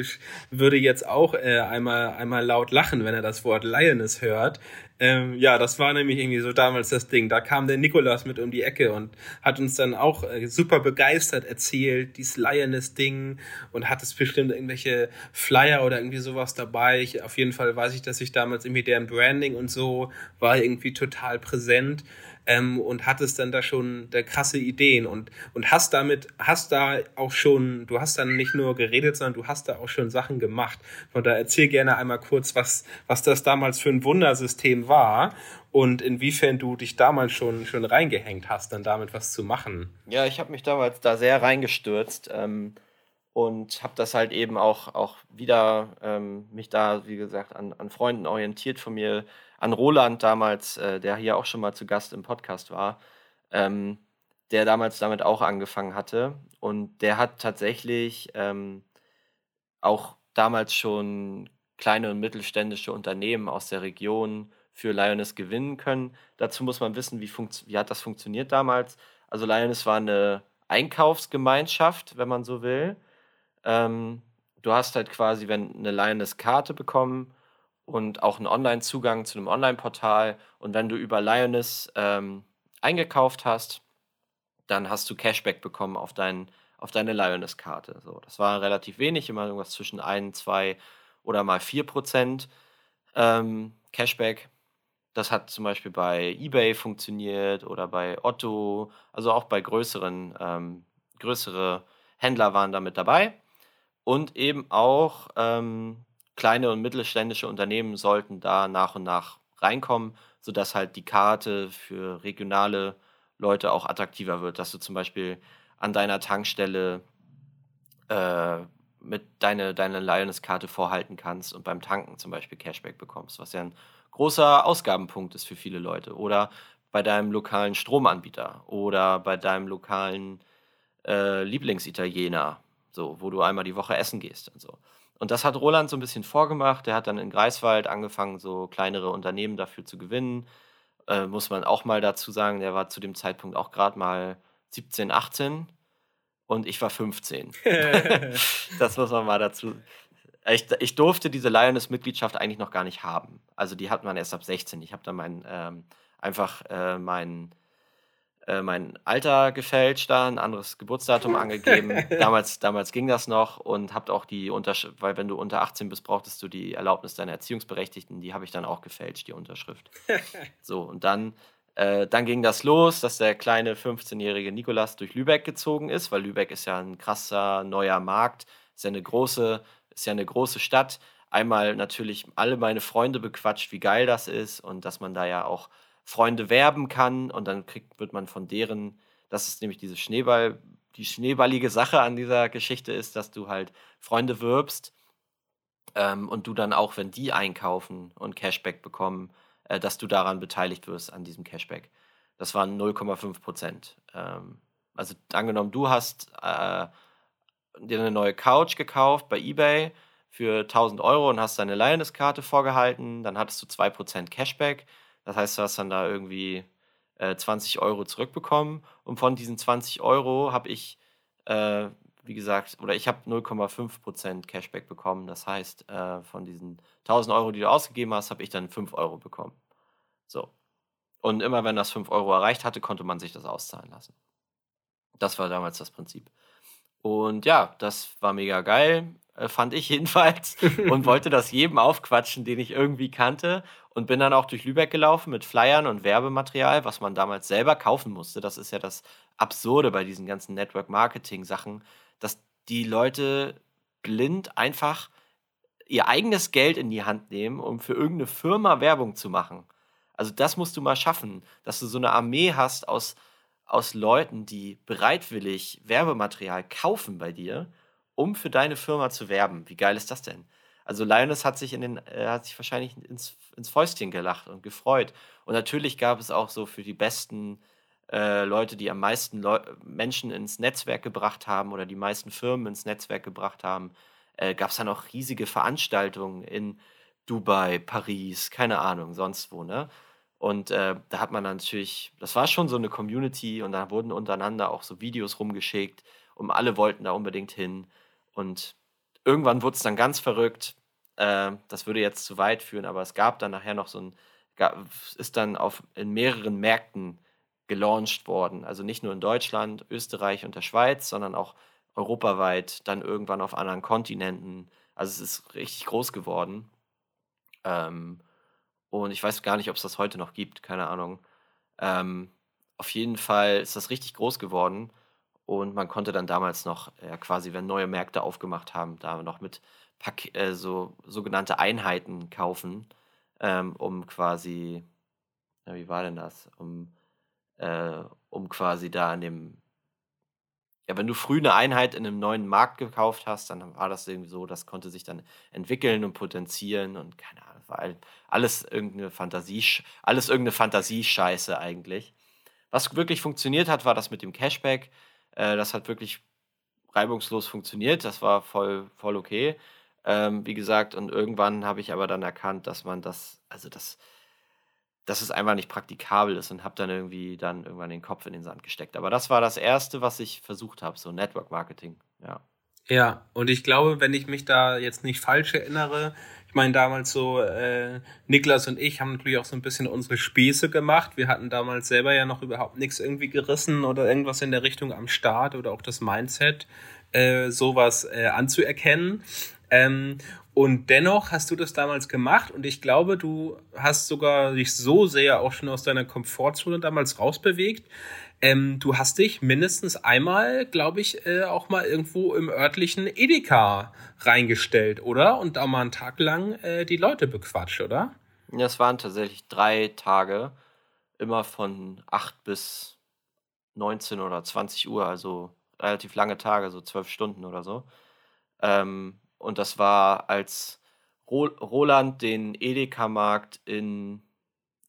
Speaker 1: würde jetzt auch äh, einmal, einmal laut lachen, wenn er das Wort Lioness hört. Ähm, ja, das war nämlich irgendwie so damals das Ding. Da kam der Nikolas mit um die Ecke und hat uns dann auch äh, super begeistert erzählt, dieses Lioness-Ding und hat es bestimmt irgendwelche Flyer oder irgendwie sowas dabei. Ich, auf jeden Fall weiß ich, dass ich damals irgendwie deren Branding und so war irgendwie total präsent ähm, und hattest dann da schon da krasse Ideen und, und hast damit, hast da auch schon, du hast dann nicht nur geredet, sondern du hast da auch schon Sachen gemacht. Und da erzähl gerne einmal kurz, was, was das damals für ein Wundersystem war und inwiefern du dich damals schon, schon reingehängt hast, dann damit was zu machen.
Speaker 2: Ja, ich habe mich damals da sehr reingestürzt. Ähm und habe das halt eben auch, auch wieder ähm, mich da, wie gesagt, an, an Freunden orientiert von mir, an Roland damals, äh, der hier auch schon mal zu Gast im Podcast war, ähm, der damals damit auch angefangen hatte. Und der hat tatsächlich ähm, auch damals schon kleine und mittelständische Unternehmen aus der Region für Lioness gewinnen können. Dazu muss man wissen, wie, wie hat das funktioniert damals. Also Lioness war eine Einkaufsgemeinschaft, wenn man so will. Ähm, du hast halt quasi, wenn eine Lioness-Karte bekommen und auch einen Online-Zugang zu einem Online-Portal. Und wenn du über Lioness ähm, eingekauft hast, dann hast du Cashback bekommen auf, dein, auf deine Lioness-Karte. So, das war relativ wenig, immer irgendwas zwischen 1, 2 oder mal 4 Prozent ähm, Cashback. Das hat zum Beispiel bei eBay funktioniert oder bei Otto, also auch bei größeren, ähm, größere Händler waren damit dabei. Und eben auch ähm, kleine und mittelständische Unternehmen sollten da nach und nach reinkommen, sodass halt die Karte für regionale Leute auch attraktiver wird, dass du zum Beispiel an deiner Tankstelle äh, mit deine, deine Lioness-Karte vorhalten kannst und beim Tanken zum Beispiel Cashback bekommst, was ja ein großer Ausgabenpunkt ist für viele Leute. Oder bei deinem lokalen Stromanbieter oder bei deinem lokalen äh, Lieblingsitaliener so, wo du einmal die Woche essen gehst und so. Und das hat Roland so ein bisschen vorgemacht. Der hat dann in Greifswald angefangen, so kleinere Unternehmen dafür zu gewinnen. Äh, muss man auch mal dazu sagen, der war zu dem Zeitpunkt auch gerade mal 17, 18 und ich war 15. das muss man mal dazu. Ich, ich durfte diese Lioness-Mitgliedschaft eigentlich noch gar nicht haben. Also die hat man erst ab 16. Ich habe dann mein, ähm, einfach äh, meinen äh, mein Alter gefälscht, da ein anderes Geburtsdatum angegeben. damals, damals ging das noch und habt auch die Unterschrift, weil wenn du unter 18 bist, brauchtest du die Erlaubnis deiner Erziehungsberechtigten, die habe ich dann auch gefälscht, die Unterschrift. so, und dann, äh, dann ging das los, dass der kleine 15-jährige Nikolas durch Lübeck gezogen ist, weil Lübeck ist ja ein krasser neuer Markt, ist ja eine große, ist ja eine große Stadt. Einmal natürlich alle meine Freunde bequatscht, wie geil das ist und dass man da ja auch Freunde werben kann und dann kriegt, wird man von deren, das ist nämlich diese Schneeball, die schneeballige Sache an dieser Geschichte ist, dass du halt Freunde wirbst ähm, und du dann auch, wenn die einkaufen und Cashback bekommen, äh, dass du daran beteiligt wirst an diesem Cashback. Das waren 0,5 Prozent. Ähm, also angenommen, du hast äh, dir eine neue Couch gekauft bei eBay für 1000 Euro und hast deine Lioness-Karte vorgehalten, dann hattest du 2% Cashback das heißt, du hast dann da irgendwie äh, 20 Euro zurückbekommen und von diesen 20 Euro habe ich, äh, wie gesagt, oder ich habe 0,5% Cashback bekommen. Das heißt, äh, von diesen 1000 Euro, die du ausgegeben hast, habe ich dann 5 Euro bekommen. So. Und immer wenn das 5 Euro erreicht hatte, konnte man sich das auszahlen lassen. Das war damals das Prinzip. Und ja, das war mega geil. Äh, fand ich jedenfalls, und wollte das jedem aufquatschen, den ich irgendwie kannte. Und bin dann auch durch Lübeck gelaufen mit Flyern und Werbematerial, was man damals selber kaufen musste. Das ist ja das Absurde bei diesen ganzen Network-Marketing-Sachen, dass die Leute blind einfach ihr eigenes Geld in die Hand nehmen, um für irgendeine Firma Werbung zu machen. Also das musst du mal schaffen, dass du so eine Armee hast aus, aus Leuten, die bereitwillig Werbematerial kaufen bei dir um für deine Firma zu werben. Wie geil ist das denn? Also Lioness hat sich in den, äh, hat sich wahrscheinlich ins, ins Fäustchen gelacht und gefreut. Und natürlich gab es auch so für die besten äh, Leute, die am meisten Leu Menschen ins Netzwerk gebracht haben oder die meisten Firmen ins Netzwerk gebracht haben, äh, gab es dann auch riesige Veranstaltungen in Dubai, Paris, keine Ahnung, sonst wo, ne? Und äh, da hat man natürlich, das war schon so eine Community und da wurden untereinander auch so Videos rumgeschickt und alle wollten da unbedingt hin. Und irgendwann wurde es dann ganz verrückt. Äh, das würde jetzt zu weit führen, aber es gab dann nachher noch so ein, gab, ist dann auf, in mehreren Märkten gelauncht worden. Also nicht nur in Deutschland, Österreich und der Schweiz, sondern auch europaweit, dann irgendwann auf anderen Kontinenten. Also es ist richtig groß geworden. Ähm, und ich weiß gar nicht, ob es das heute noch gibt, keine Ahnung. Ähm, auf jeden Fall ist das richtig groß geworden. Und man konnte dann damals noch, ja, quasi, wenn neue Märkte aufgemacht haben, da noch mit Pak äh, so sogenannte Einheiten kaufen, ähm, um quasi, ja, wie war denn das? Um, äh, um quasi da an dem, ja, wenn du früh eine Einheit in einem neuen Markt gekauft hast, dann war das irgendwie so, das konnte sich dann entwickeln und potenzieren und keine Ahnung, war alles irgendeine Fantasie, alles irgendeine Fantasiescheiße eigentlich. Was wirklich funktioniert hat, war das mit dem Cashback. Äh, das hat wirklich reibungslos funktioniert. Das war voll, voll okay. Ähm, wie gesagt, und irgendwann habe ich aber dann erkannt, dass man das, also das, dass es einfach nicht praktikabel ist und habe dann irgendwie dann irgendwann den Kopf in den Sand gesteckt. Aber das war das Erste, was ich versucht habe, so Network Marketing, ja.
Speaker 1: Ja, und ich glaube, wenn ich mich da jetzt nicht falsch erinnere, ich meine, damals so, äh, Niklas und ich haben natürlich auch so ein bisschen unsere Späße gemacht. Wir hatten damals selber ja noch überhaupt nichts irgendwie gerissen oder irgendwas in der Richtung am Start oder auch das Mindset, äh, sowas äh, anzuerkennen. Ähm, und dennoch hast du das damals gemacht und ich glaube, du hast sogar dich so sehr auch schon aus deiner Komfortzone damals rausbewegt, ähm, du hast dich mindestens einmal, glaube ich, äh, auch mal irgendwo im örtlichen Edeka reingestellt, oder? Und da mal einen Tag lang äh, die Leute bequatscht, oder?
Speaker 2: Ja, es waren tatsächlich drei Tage, immer von 8 bis 19 oder 20 Uhr, also relativ lange Tage, so zwölf Stunden oder so. Ähm, und das war, als Roland den Edeka-Markt in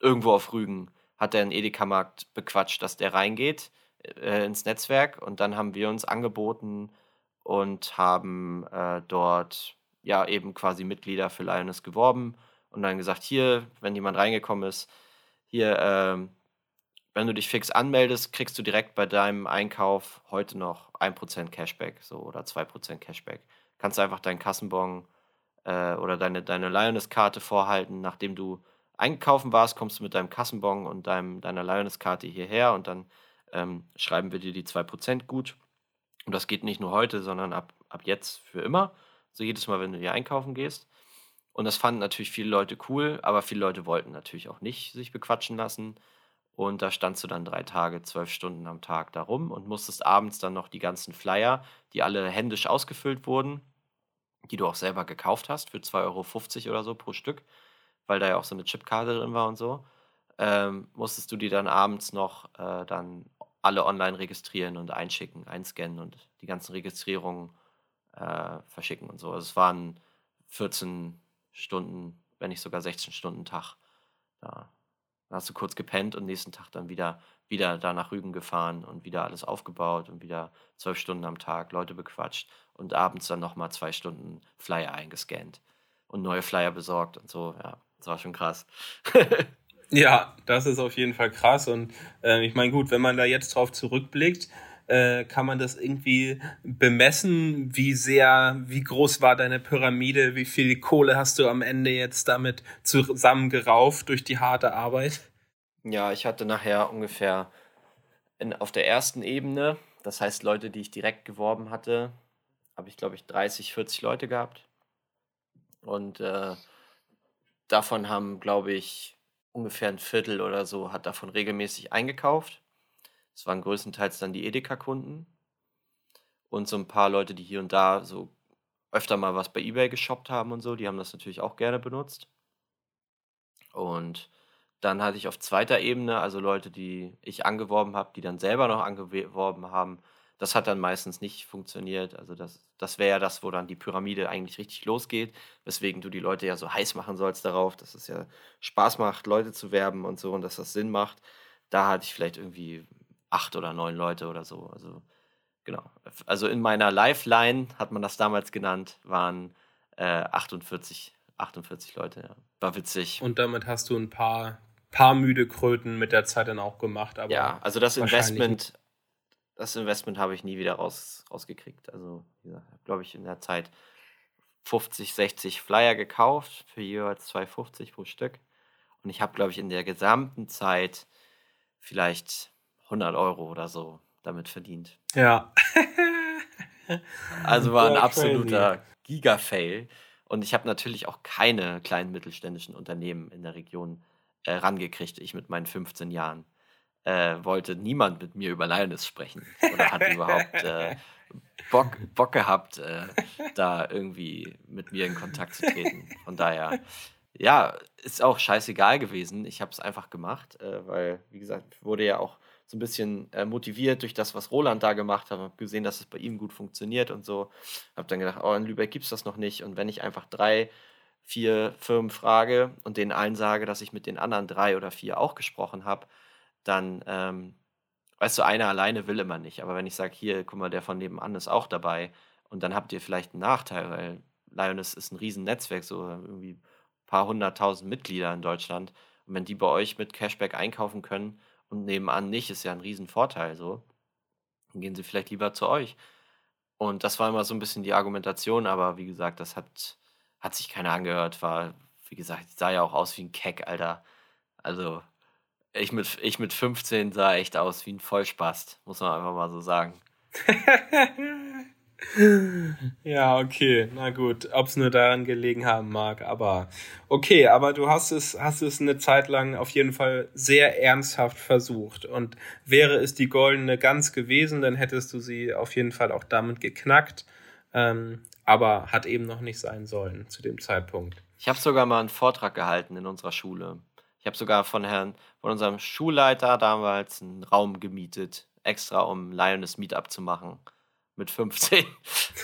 Speaker 2: irgendwo auf Rügen hat er einen Edeka-Markt bequatscht, dass der reingeht äh, ins Netzwerk und dann haben wir uns angeboten und haben äh, dort ja eben quasi Mitglieder für Lioness geworben und dann gesagt, hier, wenn jemand reingekommen ist, hier, äh, wenn du dich fix anmeldest, kriegst du direkt bei deinem Einkauf heute noch 1% Cashback so oder 2% Cashback. Kannst einfach deinen Kassenbon äh, oder deine, deine Lioness-Karte vorhalten, nachdem du einkaufen warst, kommst du mit deinem Kassenbon und deinem, deiner Lioness-Karte hierher und dann ähm, schreiben wir dir die 2% gut. Und das geht nicht nur heute, sondern ab, ab jetzt für immer. So jedes Mal, wenn du hier einkaufen gehst. Und das fanden natürlich viele Leute cool, aber viele Leute wollten natürlich auch nicht sich bequatschen lassen. Und da standst du dann drei Tage, zwölf Stunden am Tag da rum und musstest abends dann noch die ganzen Flyer, die alle händisch ausgefüllt wurden, die du auch selber gekauft hast, für 2,50 Euro oder so pro Stück, weil da ja auch so eine Chipkarte drin war und so, ähm, musstest du die dann abends noch äh, dann alle online registrieren und einschicken, einscannen und die ganzen Registrierungen äh, verschicken und so. Also es waren 14 Stunden, wenn nicht sogar 16 Stunden Tag. Da dann hast du kurz gepennt und nächsten Tag dann wieder, wieder da nach Rügen gefahren und wieder alles aufgebaut und wieder zwölf Stunden am Tag Leute bequatscht und abends dann nochmal zwei Stunden Flyer eingescannt und neue Flyer besorgt und so. Ja, das war schon krass.
Speaker 1: ja, das ist auf jeden Fall krass. Und äh, ich meine, gut, wenn man da jetzt drauf zurückblickt, äh, kann man das irgendwie bemessen, wie sehr, wie groß war deine Pyramide, wie viel Kohle hast du am Ende jetzt damit zusammengerauft durch die harte Arbeit?
Speaker 2: Ja, ich hatte nachher ungefähr in, auf der ersten Ebene, das heißt Leute, die ich direkt geworben hatte, habe ich glaube ich 30, 40 Leute gehabt. Und äh, davon haben, glaube ich, ungefähr ein Viertel oder so hat davon regelmäßig eingekauft. Das waren größtenteils dann die Edeka-Kunden und so ein paar Leute, die hier und da so öfter mal was bei eBay geshoppt haben und so, die haben das natürlich auch gerne benutzt. Und dann hatte ich auf zweiter Ebene, also Leute, die ich angeworben habe, die dann selber noch angeworben haben, das hat dann meistens nicht funktioniert. Also das, das wäre ja das, wo dann die Pyramide eigentlich richtig losgeht, weswegen du die Leute ja so heiß machen sollst darauf, dass es ja Spaß macht, Leute zu werben und so und dass das Sinn macht. Da hatte ich vielleicht irgendwie acht oder neun Leute oder so. Also genau. Also in meiner Lifeline, hat man das damals genannt, waren äh, 48, 48 Leute. Ja. War witzig.
Speaker 1: Und damit hast du ein paar paar müde Kröten mit der Zeit dann auch gemacht. Aber
Speaker 2: ja, also das Investment, das Investment habe ich nie wieder raus, rausgekriegt. Also, ja, glaube ich, in der Zeit 50, 60 Flyer gekauft, für jeweils 2,50 pro Stück. Und ich habe, glaube ich, in der gesamten Zeit vielleicht 100 Euro oder so damit verdient.
Speaker 1: Ja.
Speaker 2: also war ein absoluter Giga-Fail. Und ich habe natürlich auch keine kleinen mittelständischen Unternehmen in der Region äh, rangekriegt, ich mit meinen 15 Jahren. Äh, wollte niemand mit mir über Lioness sprechen oder hat überhaupt äh, Bock, Bock gehabt, äh, da irgendwie mit mir in Kontakt zu treten. Von daher, ja, ist auch scheißegal gewesen. Ich habe es einfach gemacht, äh, weil, wie gesagt, wurde ja auch so ein bisschen äh, motiviert durch das, was Roland da gemacht hat. Habe gesehen, dass es bei ihm gut funktioniert und so. Habe dann gedacht, oh, in Lübeck gibt es das noch nicht. Und wenn ich einfach drei, vier Firmen frage und denen allen sage, dass ich mit den anderen drei oder vier auch gesprochen habe, dann, ähm, weißt du, einer alleine will immer nicht. Aber wenn ich sage, hier, guck mal, der von nebenan ist auch dabei und dann habt ihr vielleicht einen Nachteil, weil Lioness ist ein riesen Netzwerk, so irgendwie ein paar hunderttausend Mitglieder in Deutschland. Und wenn die bei euch mit Cashback einkaufen können, und nebenan nicht, ist ja ein Riesenvorteil so. Dann gehen sie vielleicht lieber zu euch. Und das war immer so ein bisschen die Argumentation, aber wie gesagt, das hat, hat sich keiner angehört, war, wie gesagt, sah ja auch aus wie ein Keck, Alter. Also, ich mit, ich mit 15 sah echt aus wie ein Vollspast, muss man einfach mal so sagen.
Speaker 1: Ja, okay, na gut, ob es nur daran gelegen haben mag, aber okay, aber du hast es, hast es eine Zeit lang auf jeden Fall sehr ernsthaft versucht und wäre es die goldene Gans gewesen, dann hättest du sie auf jeden Fall auch damit geknackt, ähm, aber hat eben noch nicht sein sollen zu dem Zeitpunkt.
Speaker 2: Ich habe sogar mal einen Vortrag gehalten in unserer Schule. Ich habe sogar von Herrn, von unserem Schulleiter damals einen Raum gemietet, extra um Lioness Meetup zu machen mit 15.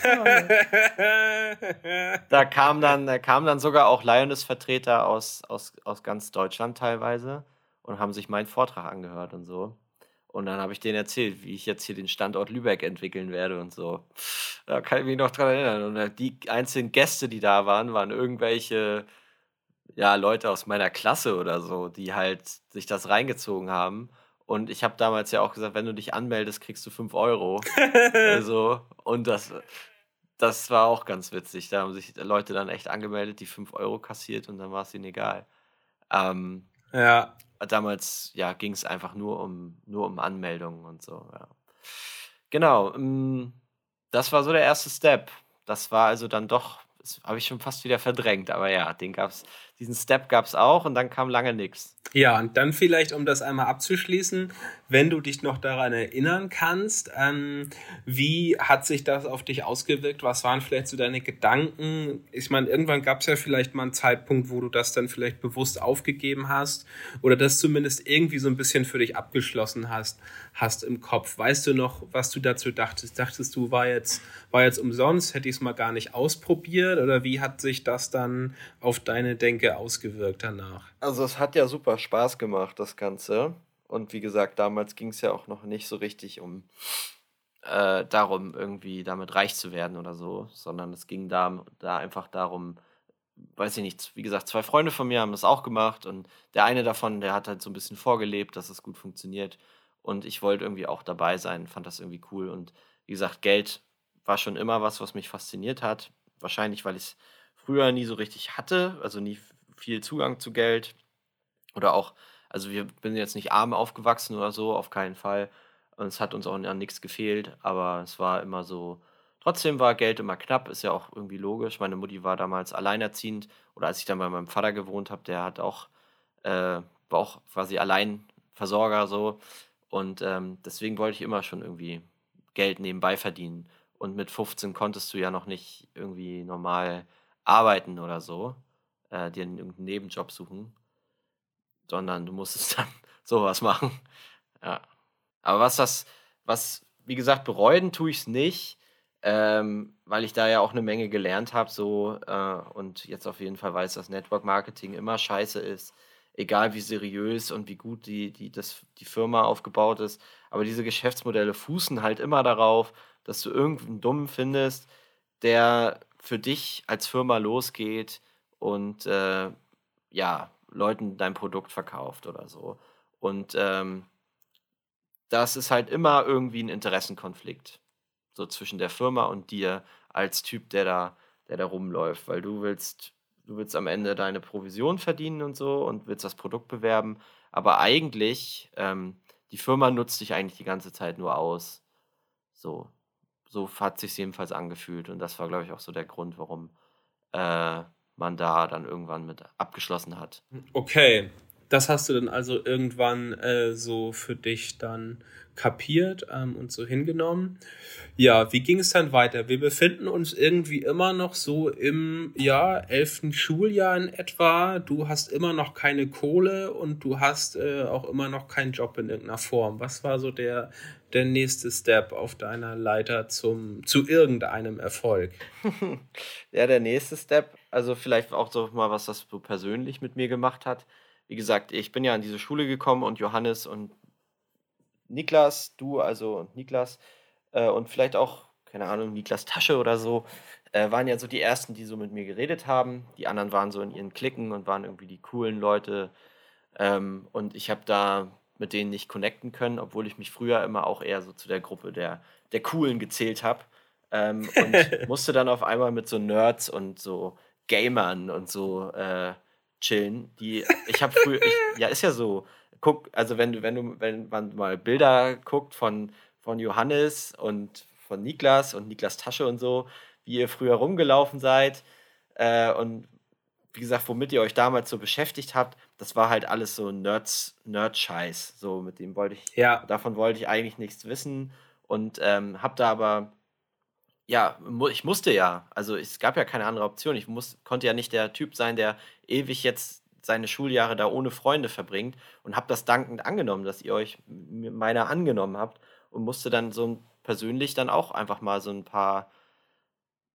Speaker 2: da kam dann, da kamen dann sogar auch Lioness-Vertreter aus, aus, aus ganz Deutschland teilweise und haben sich meinen Vortrag angehört und so. Und dann habe ich denen erzählt, wie ich jetzt hier den Standort Lübeck entwickeln werde und so. Da kann ich mich noch dran erinnern. Und die einzigen Gäste, die da waren, waren irgendwelche ja, Leute aus meiner Klasse oder so, die halt sich das reingezogen haben und ich habe damals ja auch gesagt, wenn du dich anmeldest, kriegst du 5 Euro. also, und das, das war auch ganz witzig. Da haben sich Leute dann echt angemeldet, die 5 Euro kassiert und dann war es ihnen egal. Ähm, ja. Damals ja, ging es einfach nur um, nur um Anmeldungen und so. Ja. Genau. Mm, das war so der erste Step. Das war also dann doch, das habe ich schon fast wieder verdrängt, aber ja, den gab's, diesen Step gab es auch und dann kam lange nichts.
Speaker 1: Ja, und dann vielleicht, um das einmal abzuschließen, wenn du dich noch daran erinnern kannst, ähm, wie hat sich das auf dich ausgewirkt? Was waren vielleicht so deine Gedanken? Ich meine, irgendwann gab es ja vielleicht mal einen Zeitpunkt, wo du das dann vielleicht bewusst aufgegeben hast oder das zumindest irgendwie so ein bisschen für dich abgeschlossen hast, hast im Kopf. Weißt du noch, was du dazu dachtest? Dachtest du, war jetzt, war jetzt umsonst, hätte ich es mal gar nicht ausprobiert oder wie hat sich das dann auf deine Denke ausgewirkt danach?
Speaker 2: Also es hat ja super Spaß gemacht, das Ganze. Und wie gesagt, damals ging es ja auch noch nicht so richtig um äh, darum, irgendwie damit reich zu werden oder so, sondern es ging da, da einfach darum, weiß ich nicht, wie gesagt, zwei Freunde von mir haben das auch gemacht und der eine davon, der hat halt so ein bisschen vorgelebt, dass es gut funktioniert. Und ich wollte irgendwie auch dabei sein, fand das irgendwie cool. Und wie gesagt, Geld war schon immer was, was mich fasziniert hat. Wahrscheinlich, weil ich es früher nie so richtig hatte, also nie viel Zugang zu Geld. Oder auch, also wir sind jetzt nicht arm aufgewachsen oder so, auf keinen Fall. Und es hat uns auch an nichts gefehlt, aber es war immer so, trotzdem war Geld immer knapp, ist ja auch irgendwie logisch. Meine Mutti war damals alleinerziehend oder als ich dann bei meinem Vater gewohnt habe, der hat auch, äh, war auch quasi Alleinversorger so. Und ähm, deswegen wollte ich immer schon irgendwie Geld nebenbei verdienen. Und mit 15 konntest du ja noch nicht irgendwie normal arbeiten oder so äh, dir irgendeinen Nebenjob suchen, sondern du musstest dann sowas machen. Ja. Aber was das, was, wie gesagt, bereuen tue ich es nicht, ähm, weil ich da ja auch eine Menge gelernt habe, so äh, und jetzt auf jeden Fall weiß, dass Network Marketing immer scheiße ist, egal wie seriös und wie gut die, die, das, die Firma aufgebaut ist. Aber diese Geschäftsmodelle fußen halt immer darauf, dass du irgendeinen Dummen findest, der für dich als Firma losgeht und äh, ja, Leuten dein Produkt verkauft oder so. Und ähm, das ist halt immer irgendwie ein Interessenkonflikt. So zwischen der Firma und dir als Typ, der da, der da rumläuft. Weil du willst, du willst am Ende deine Provision verdienen und so und willst das Produkt bewerben. Aber eigentlich, ähm, die Firma nutzt dich eigentlich die ganze Zeit nur aus. So. So hat sich jedenfalls angefühlt. Und das war, glaube ich, auch so der Grund, warum äh, man da dann irgendwann mit abgeschlossen hat.
Speaker 1: Okay, das hast du dann also irgendwann äh, so für dich dann kapiert ähm, und so hingenommen. Ja, wie ging es dann weiter? Wir befinden uns irgendwie immer noch so im ja, elften Schuljahr in etwa. Du hast immer noch keine Kohle und du hast äh, auch immer noch keinen Job in irgendeiner Form. Was war so der, der nächste Step auf deiner Leiter zum, zu irgendeinem Erfolg?
Speaker 2: ja, der nächste Step, also vielleicht auch so mal, was das so persönlich mit mir gemacht hat wie gesagt, ich bin ja an diese Schule gekommen und Johannes und Niklas, du also und Niklas äh, und vielleicht auch, keine Ahnung, Niklas Tasche oder so, äh, waren ja so die ersten, die so mit mir geredet haben. Die anderen waren so in ihren Klicken und waren irgendwie die coolen Leute. Ähm, und ich habe da mit denen nicht connecten können, obwohl ich mich früher immer auch eher so zu der Gruppe der, der Coolen gezählt habe. Ähm, und musste dann auf einmal mit so Nerds und so Gamern und so äh, chillen. Die, ich habe früher, ich, ja, ist ja so. Guck, also wenn du, wenn du, wenn man mal Bilder guckt von, von Johannes und von Niklas und Niklas Tasche und so, wie ihr früher rumgelaufen seid äh, und wie gesagt, womit ihr euch damals so beschäftigt habt, das war halt alles so Nerds, Nerd-Scheiß. So, mit dem wollte ich, ja. davon wollte ich eigentlich nichts wissen und ähm, hab da aber ja, ich musste ja. Also es gab ja keine andere Option. Ich muss, konnte ja nicht der Typ sein, der ewig jetzt seine Schuljahre da ohne Freunde verbringt und habe das dankend angenommen, dass ihr euch meiner angenommen habt und musste dann so persönlich dann auch einfach mal so ein paar,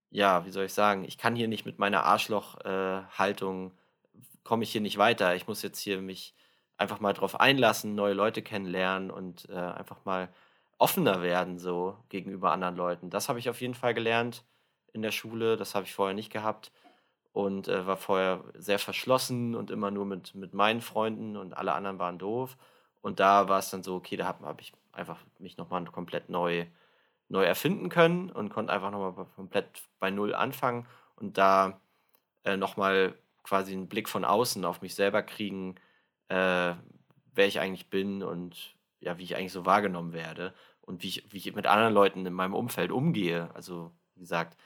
Speaker 2: ja, wie soll ich sagen, ich kann hier nicht mit meiner Arschloch-Haltung, äh, komme ich hier nicht weiter. Ich muss jetzt hier mich einfach mal drauf einlassen, neue Leute kennenlernen und äh, einfach mal offener werden so gegenüber anderen Leuten. Das habe ich auf jeden Fall gelernt in der Schule. Das habe ich vorher nicht gehabt und äh, war vorher sehr verschlossen und immer nur mit, mit meinen Freunden und alle anderen waren doof. Und da war es dann so, okay, da habe hab ich einfach mich nochmal komplett neu, neu erfinden können und konnte einfach nochmal komplett bei Null anfangen und da äh, nochmal quasi einen Blick von außen auf mich selber kriegen, äh, wer ich eigentlich bin und ja, wie ich eigentlich so wahrgenommen werde und wie ich, wie ich mit anderen Leuten in meinem Umfeld umgehe. Also, wie gesagt,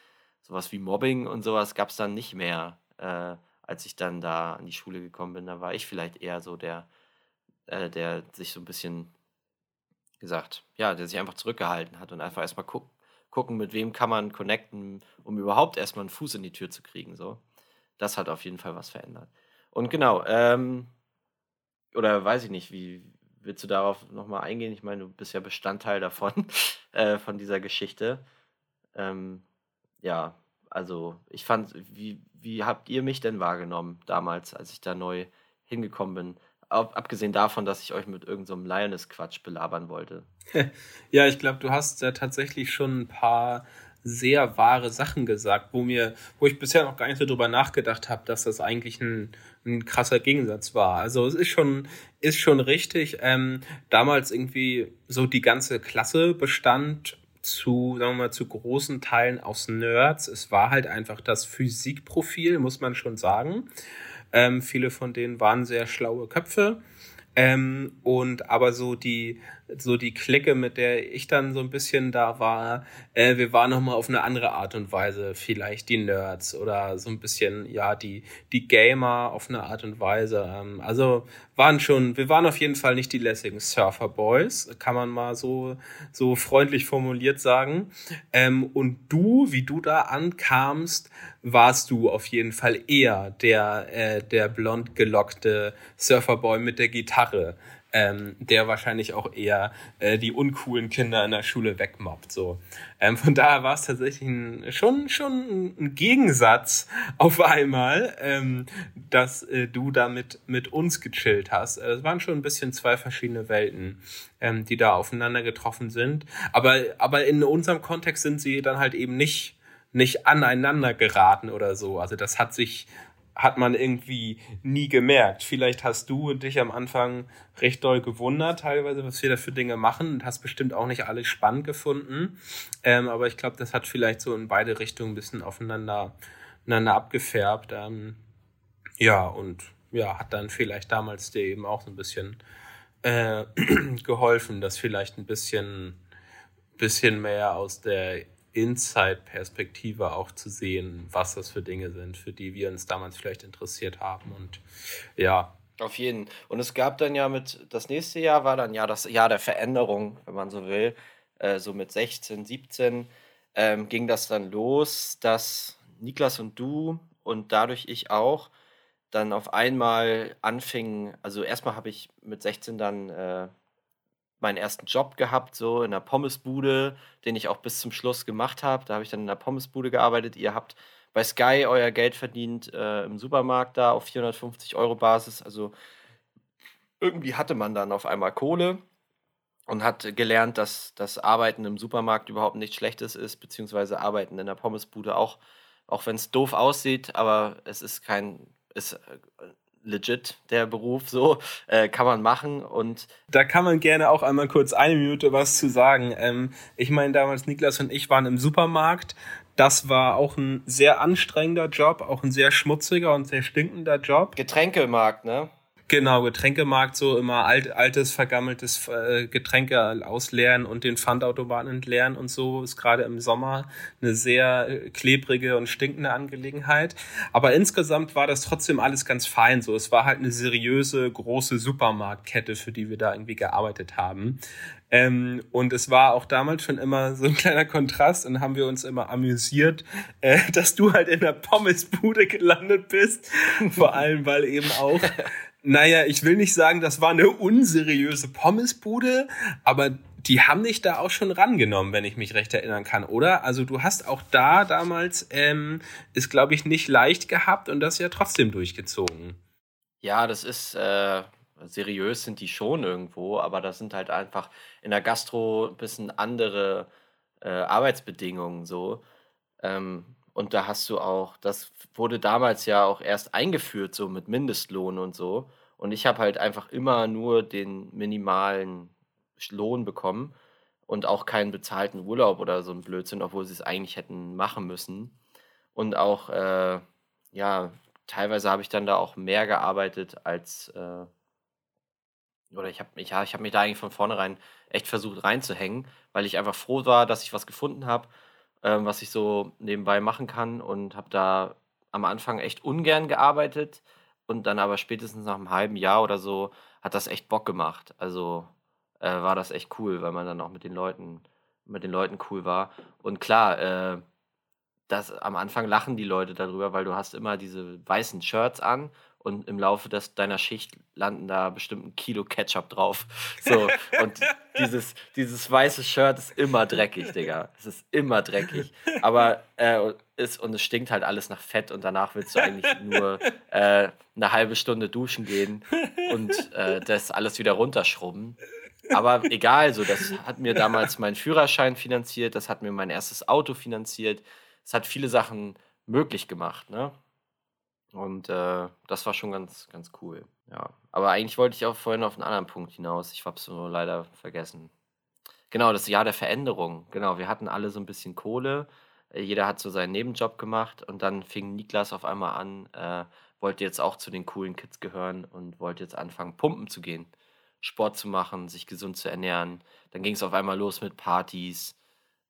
Speaker 2: sowas wie Mobbing und sowas gab es dann nicht mehr, äh, als ich dann da an die Schule gekommen bin. Da war ich vielleicht eher so der, äh, der sich so ein bisschen gesagt, ja, der sich einfach zurückgehalten hat und einfach erstmal guck, gucken, mit wem kann man connecten, um überhaupt erstmal einen Fuß in die Tür zu kriegen. So. Das hat auf jeden Fall was verändert. Und genau, ähm, oder weiß ich nicht, wie, willst du darauf nochmal eingehen? Ich meine, du bist ja Bestandteil davon, äh, von dieser Geschichte. Ähm, ja, also ich fand, wie, wie habt ihr mich denn wahrgenommen damals, als ich da neu hingekommen bin? Ab, abgesehen davon, dass ich euch mit irgendeinem so Lioness-Quatsch belabern wollte.
Speaker 1: ja, ich glaube, du hast ja tatsächlich schon ein paar sehr wahre Sachen gesagt, wo mir, wo ich bisher noch gar nicht so drüber nachgedacht habe, dass das eigentlich ein, ein krasser Gegensatz war. Also es ist schon, ist schon richtig. Ähm, damals irgendwie so die ganze Klasse bestand zu, sagen wir mal, zu großen Teilen aus Nerds. Es war halt einfach das Physikprofil, muss man schon sagen. Ähm, viele von denen waren sehr schlaue Köpfe. Ähm, und aber so die, so die Clique, mit der ich dann so ein bisschen da war, äh, wir waren nochmal auf eine andere Art und Weise, vielleicht die Nerds oder so ein bisschen, ja, die, die Gamer auf eine Art und Weise. Ähm, also waren schon, wir waren auf jeden Fall nicht die lässigen Surfer Boys, kann man mal so, so freundlich formuliert sagen. Ähm, und du, wie du da ankamst, warst du auf jeden Fall eher der, äh, der blond gelockte Surferboy mit der Gitarre, ähm, der wahrscheinlich auch eher äh, die uncoolen Kinder in der Schule wegmobbt. So. Ähm, von daher war es tatsächlich ein, schon, schon ein Gegensatz auf einmal, ähm, dass äh, du da mit, uns gechillt hast. Äh, es waren schon ein bisschen zwei verschiedene Welten, ähm, die da aufeinander getroffen sind. Aber, aber in unserem Kontext sind sie dann halt eben nicht nicht aneinander geraten oder so. Also das hat sich hat man irgendwie nie gemerkt. Vielleicht hast du dich am Anfang recht doll gewundert, teilweise, was wir da für Dinge machen und hast bestimmt auch nicht alles spannend gefunden. Ähm, aber ich glaube, das hat vielleicht so in beide Richtungen ein bisschen aufeinander, aufeinander abgefärbt. Ähm, ja, und ja, hat dann vielleicht damals dir eben auch so ein bisschen äh, geholfen, das vielleicht ein bisschen, bisschen mehr aus der Inside-Perspektive auch zu sehen, was das für Dinge sind, für die wir uns damals vielleicht interessiert haben. Und ja.
Speaker 2: Auf jeden. Und es gab dann ja mit, das nächste Jahr war dann ja das Jahr der Veränderung, wenn man so will. Äh, so mit 16, 17 ähm, ging das dann los, dass Niklas und du und dadurch ich auch dann auf einmal anfingen, also erstmal habe ich mit 16 dann äh, meinen ersten Job gehabt, so in der Pommesbude, den ich auch bis zum Schluss gemacht habe. Da habe ich dann in der Pommesbude gearbeitet. Ihr habt bei Sky euer Geld verdient äh, im Supermarkt da auf 450 Euro Basis. Also irgendwie hatte man dann auf einmal Kohle und hat gelernt, dass das Arbeiten im Supermarkt überhaupt nichts Schlechtes ist, beziehungsweise Arbeiten in der Pommesbude auch, auch wenn es doof aussieht, aber es ist kein, ist legit, der Beruf, so äh, kann man machen und
Speaker 1: da kann man gerne auch einmal kurz eine Minute was zu sagen. Ähm, ich meine, damals Niklas und ich waren im Supermarkt. Das war auch ein sehr anstrengender Job, auch ein sehr schmutziger und sehr stinkender Job.
Speaker 2: Getränkemarkt, ne?
Speaker 1: Genau, Getränkemarkt, so immer alt, altes, vergammeltes äh, Getränke ausleeren und den Pfandautomaten entleeren und so ist gerade im Sommer eine sehr äh, klebrige und stinkende Angelegenheit. Aber insgesamt war das trotzdem alles ganz fein so. Es war halt eine seriöse, große Supermarktkette, für die wir da irgendwie gearbeitet haben. Ähm, und es war auch damals schon immer so ein kleiner Kontrast und haben wir uns immer amüsiert, äh, dass du halt in der Pommesbude gelandet bist. Vor allem, weil eben auch naja, ich will nicht sagen, das war eine unseriöse Pommesbude, aber die haben dich da auch schon rangenommen, wenn ich mich recht erinnern kann, oder? Also du hast auch da damals ähm, ist, glaube ich, nicht leicht gehabt und das ja trotzdem durchgezogen.
Speaker 2: Ja, das ist äh, seriös sind die schon irgendwo, aber das sind halt einfach in der Gastro ein bisschen andere äh, Arbeitsbedingungen so. Ähm, und da hast du auch, das wurde damals ja auch erst eingeführt, so mit Mindestlohn und so. Und ich habe halt einfach immer nur den minimalen Lohn bekommen und auch keinen bezahlten Urlaub oder so ein Blödsinn, obwohl sie es eigentlich hätten machen müssen. Und auch, äh, ja, teilweise habe ich dann da auch mehr gearbeitet als, äh, oder ich habe mich, ja, ich habe mich da eigentlich von vornherein echt versucht reinzuhängen, weil ich einfach froh war, dass ich was gefunden habe ähm, was ich so nebenbei machen kann und habe da am Anfang echt ungern gearbeitet und dann aber spätestens nach einem halben Jahr oder so hat das echt Bock gemacht. Also äh, war das echt cool, weil man dann auch mit den Leuten mit den Leuten cool war. Und klar, äh, das, am Anfang lachen die Leute darüber, weil du hast immer diese weißen Shirts an und im Laufe des, deiner Schicht landen da bestimmt ein Kilo Ketchup drauf. So, und dieses, dieses weiße Shirt ist immer dreckig, Digga. Es ist immer dreckig. Aber äh, ist, und es stinkt halt alles nach Fett und danach willst du eigentlich nur äh, eine halbe Stunde duschen gehen und äh, das alles wieder runterschrubben. Aber egal, so, das hat mir damals meinen Führerschein finanziert, das hat mir mein erstes Auto finanziert. Es hat viele Sachen möglich gemacht, ne? Und äh, das war schon ganz, ganz cool. Ja. Aber eigentlich wollte ich auch vorhin auf einen anderen Punkt hinaus. Ich habe es nur leider vergessen. Genau, das Jahr der Veränderung. Genau, wir hatten alle so ein bisschen Kohle. Jeder hat so seinen Nebenjob gemacht und dann fing Niklas auf einmal an, äh, wollte jetzt auch zu den coolen Kids gehören und wollte jetzt anfangen, pumpen zu gehen, Sport zu machen, sich gesund zu ernähren. Dann ging es auf einmal los mit Partys,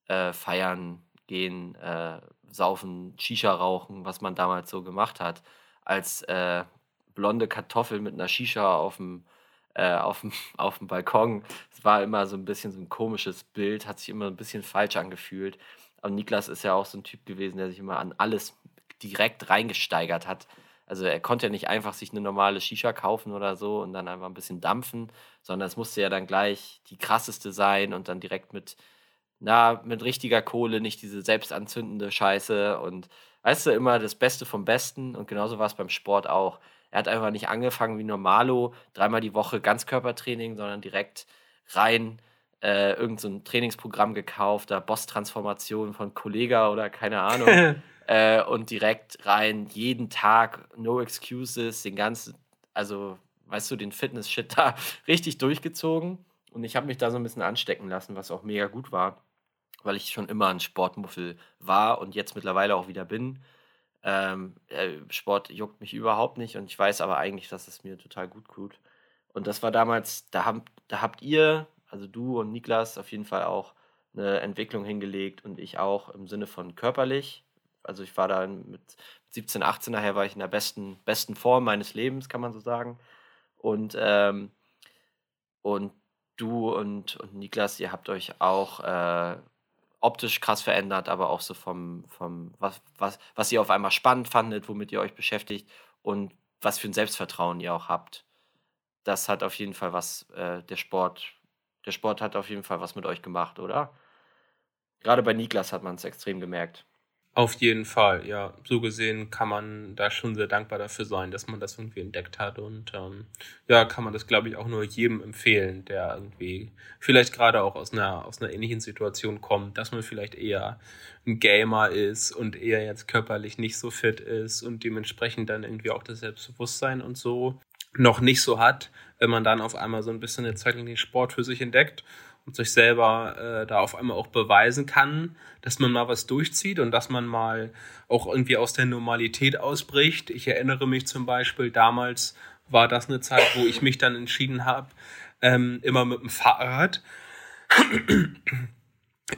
Speaker 2: äh, feiern, gehen, äh, saufen, Shisha rauchen, was man damals so gemacht hat, als äh, blonde Kartoffel mit einer Shisha auf dem äh, auf dem, auf dem Balkon. Es war immer so ein bisschen so ein komisches Bild, hat sich immer ein bisschen falsch angefühlt. Und Niklas ist ja auch so ein Typ gewesen, der sich immer an alles direkt reingesteigert hat. Also er konnte ja nicht einfach sich eine normale Shisha kaufen oder so und dann einfach ein bisschen dampfen, sondern es musste ja dann gleich die krasseste sein und dann direkt mit na, mit richtiger Kohle, nicht diese selbstanzündende Scheiße und weißt du, immer das Beste vom Besten und genauso war es beim Sport auch. Er hat einfach nicht angefangen wie Normalo, dreimal die Woche Ganzkörpertraining, sondern direkt rein äh, irgend so ein Trainingsprogramm gekauft, da Boss-Transformation von Kollega oder keine Ahnung. äh, und direkt rein, jeden Tag, no excuses, den ganzen, also weißt du, den Fitness-Shit da richtig durchgezogen. Und ich habe mich da so ein bisschen anstecken lassen, was auch mega gut war, weil ich schon immer ein Sportmuffel war und jetzt mittlerweile auch wieder bin. Ähm, äh, Sport juckt mich überhaupt nicht und ich weiß aber eigentlich, dass es mir total gut tut. Und das war damals, da, haben, da habt ihr, also du und Niklas, auf jeden Fall auch eine Entwicklung hingelegt und ich auch im Sinne von körperlich. Also ich war da mit 17, 18 nachher war ich in der besten, besten Form meines Lebens, kann man so sagen. Und, ähm, und du und, und Niklas, ihr habt euch auch äh, optisch krass verändert, aber auch so vom, vom was, was, was ihr auf einmal spannend fandet, womit ihr euch beschäftigt und was für ein Selbstvertrauen ihr auch habt. Das hat auf jeden Fall was, äh, der Sport, der Sport hat auf jeden Fall was mit euch gemacht, oder? Gerade bei Niklas hat man es extrem gemerkt.
Speaker 1: Auf jeden Fall, ja. So gesehen kann man da schon sehr dankbar dafür sein, dass man das irgendwie entdeckt hat. Und ähm, ja, kann man das, glaube ich, auch nur jedem empfehlen, der irgendwie vielleicht gerade auch aus einer, aus einer ähnlichen Situation kommt, dass man vielleicht eher ein Gamer ist und eher jetzt körperlich nicht so fit ist und dementsprechend dann irgendwie auch das Selbstbewusstsein und so noch nicht so hat, wenn man dann auf einmal so ein bisschen eine Zeit lang den Sport für sich entdeckt und sich selber äh, da auf einmal auch beweisen kann, dass man mal was durchzieht und dass man mal auch irgendwie aus der Normalität ausbricht. Ich erinnere mich zum Beispiel, damals war das eine Zeit, wo ich mich dann entschieden habe, ähm, immer mit dem Fahrrad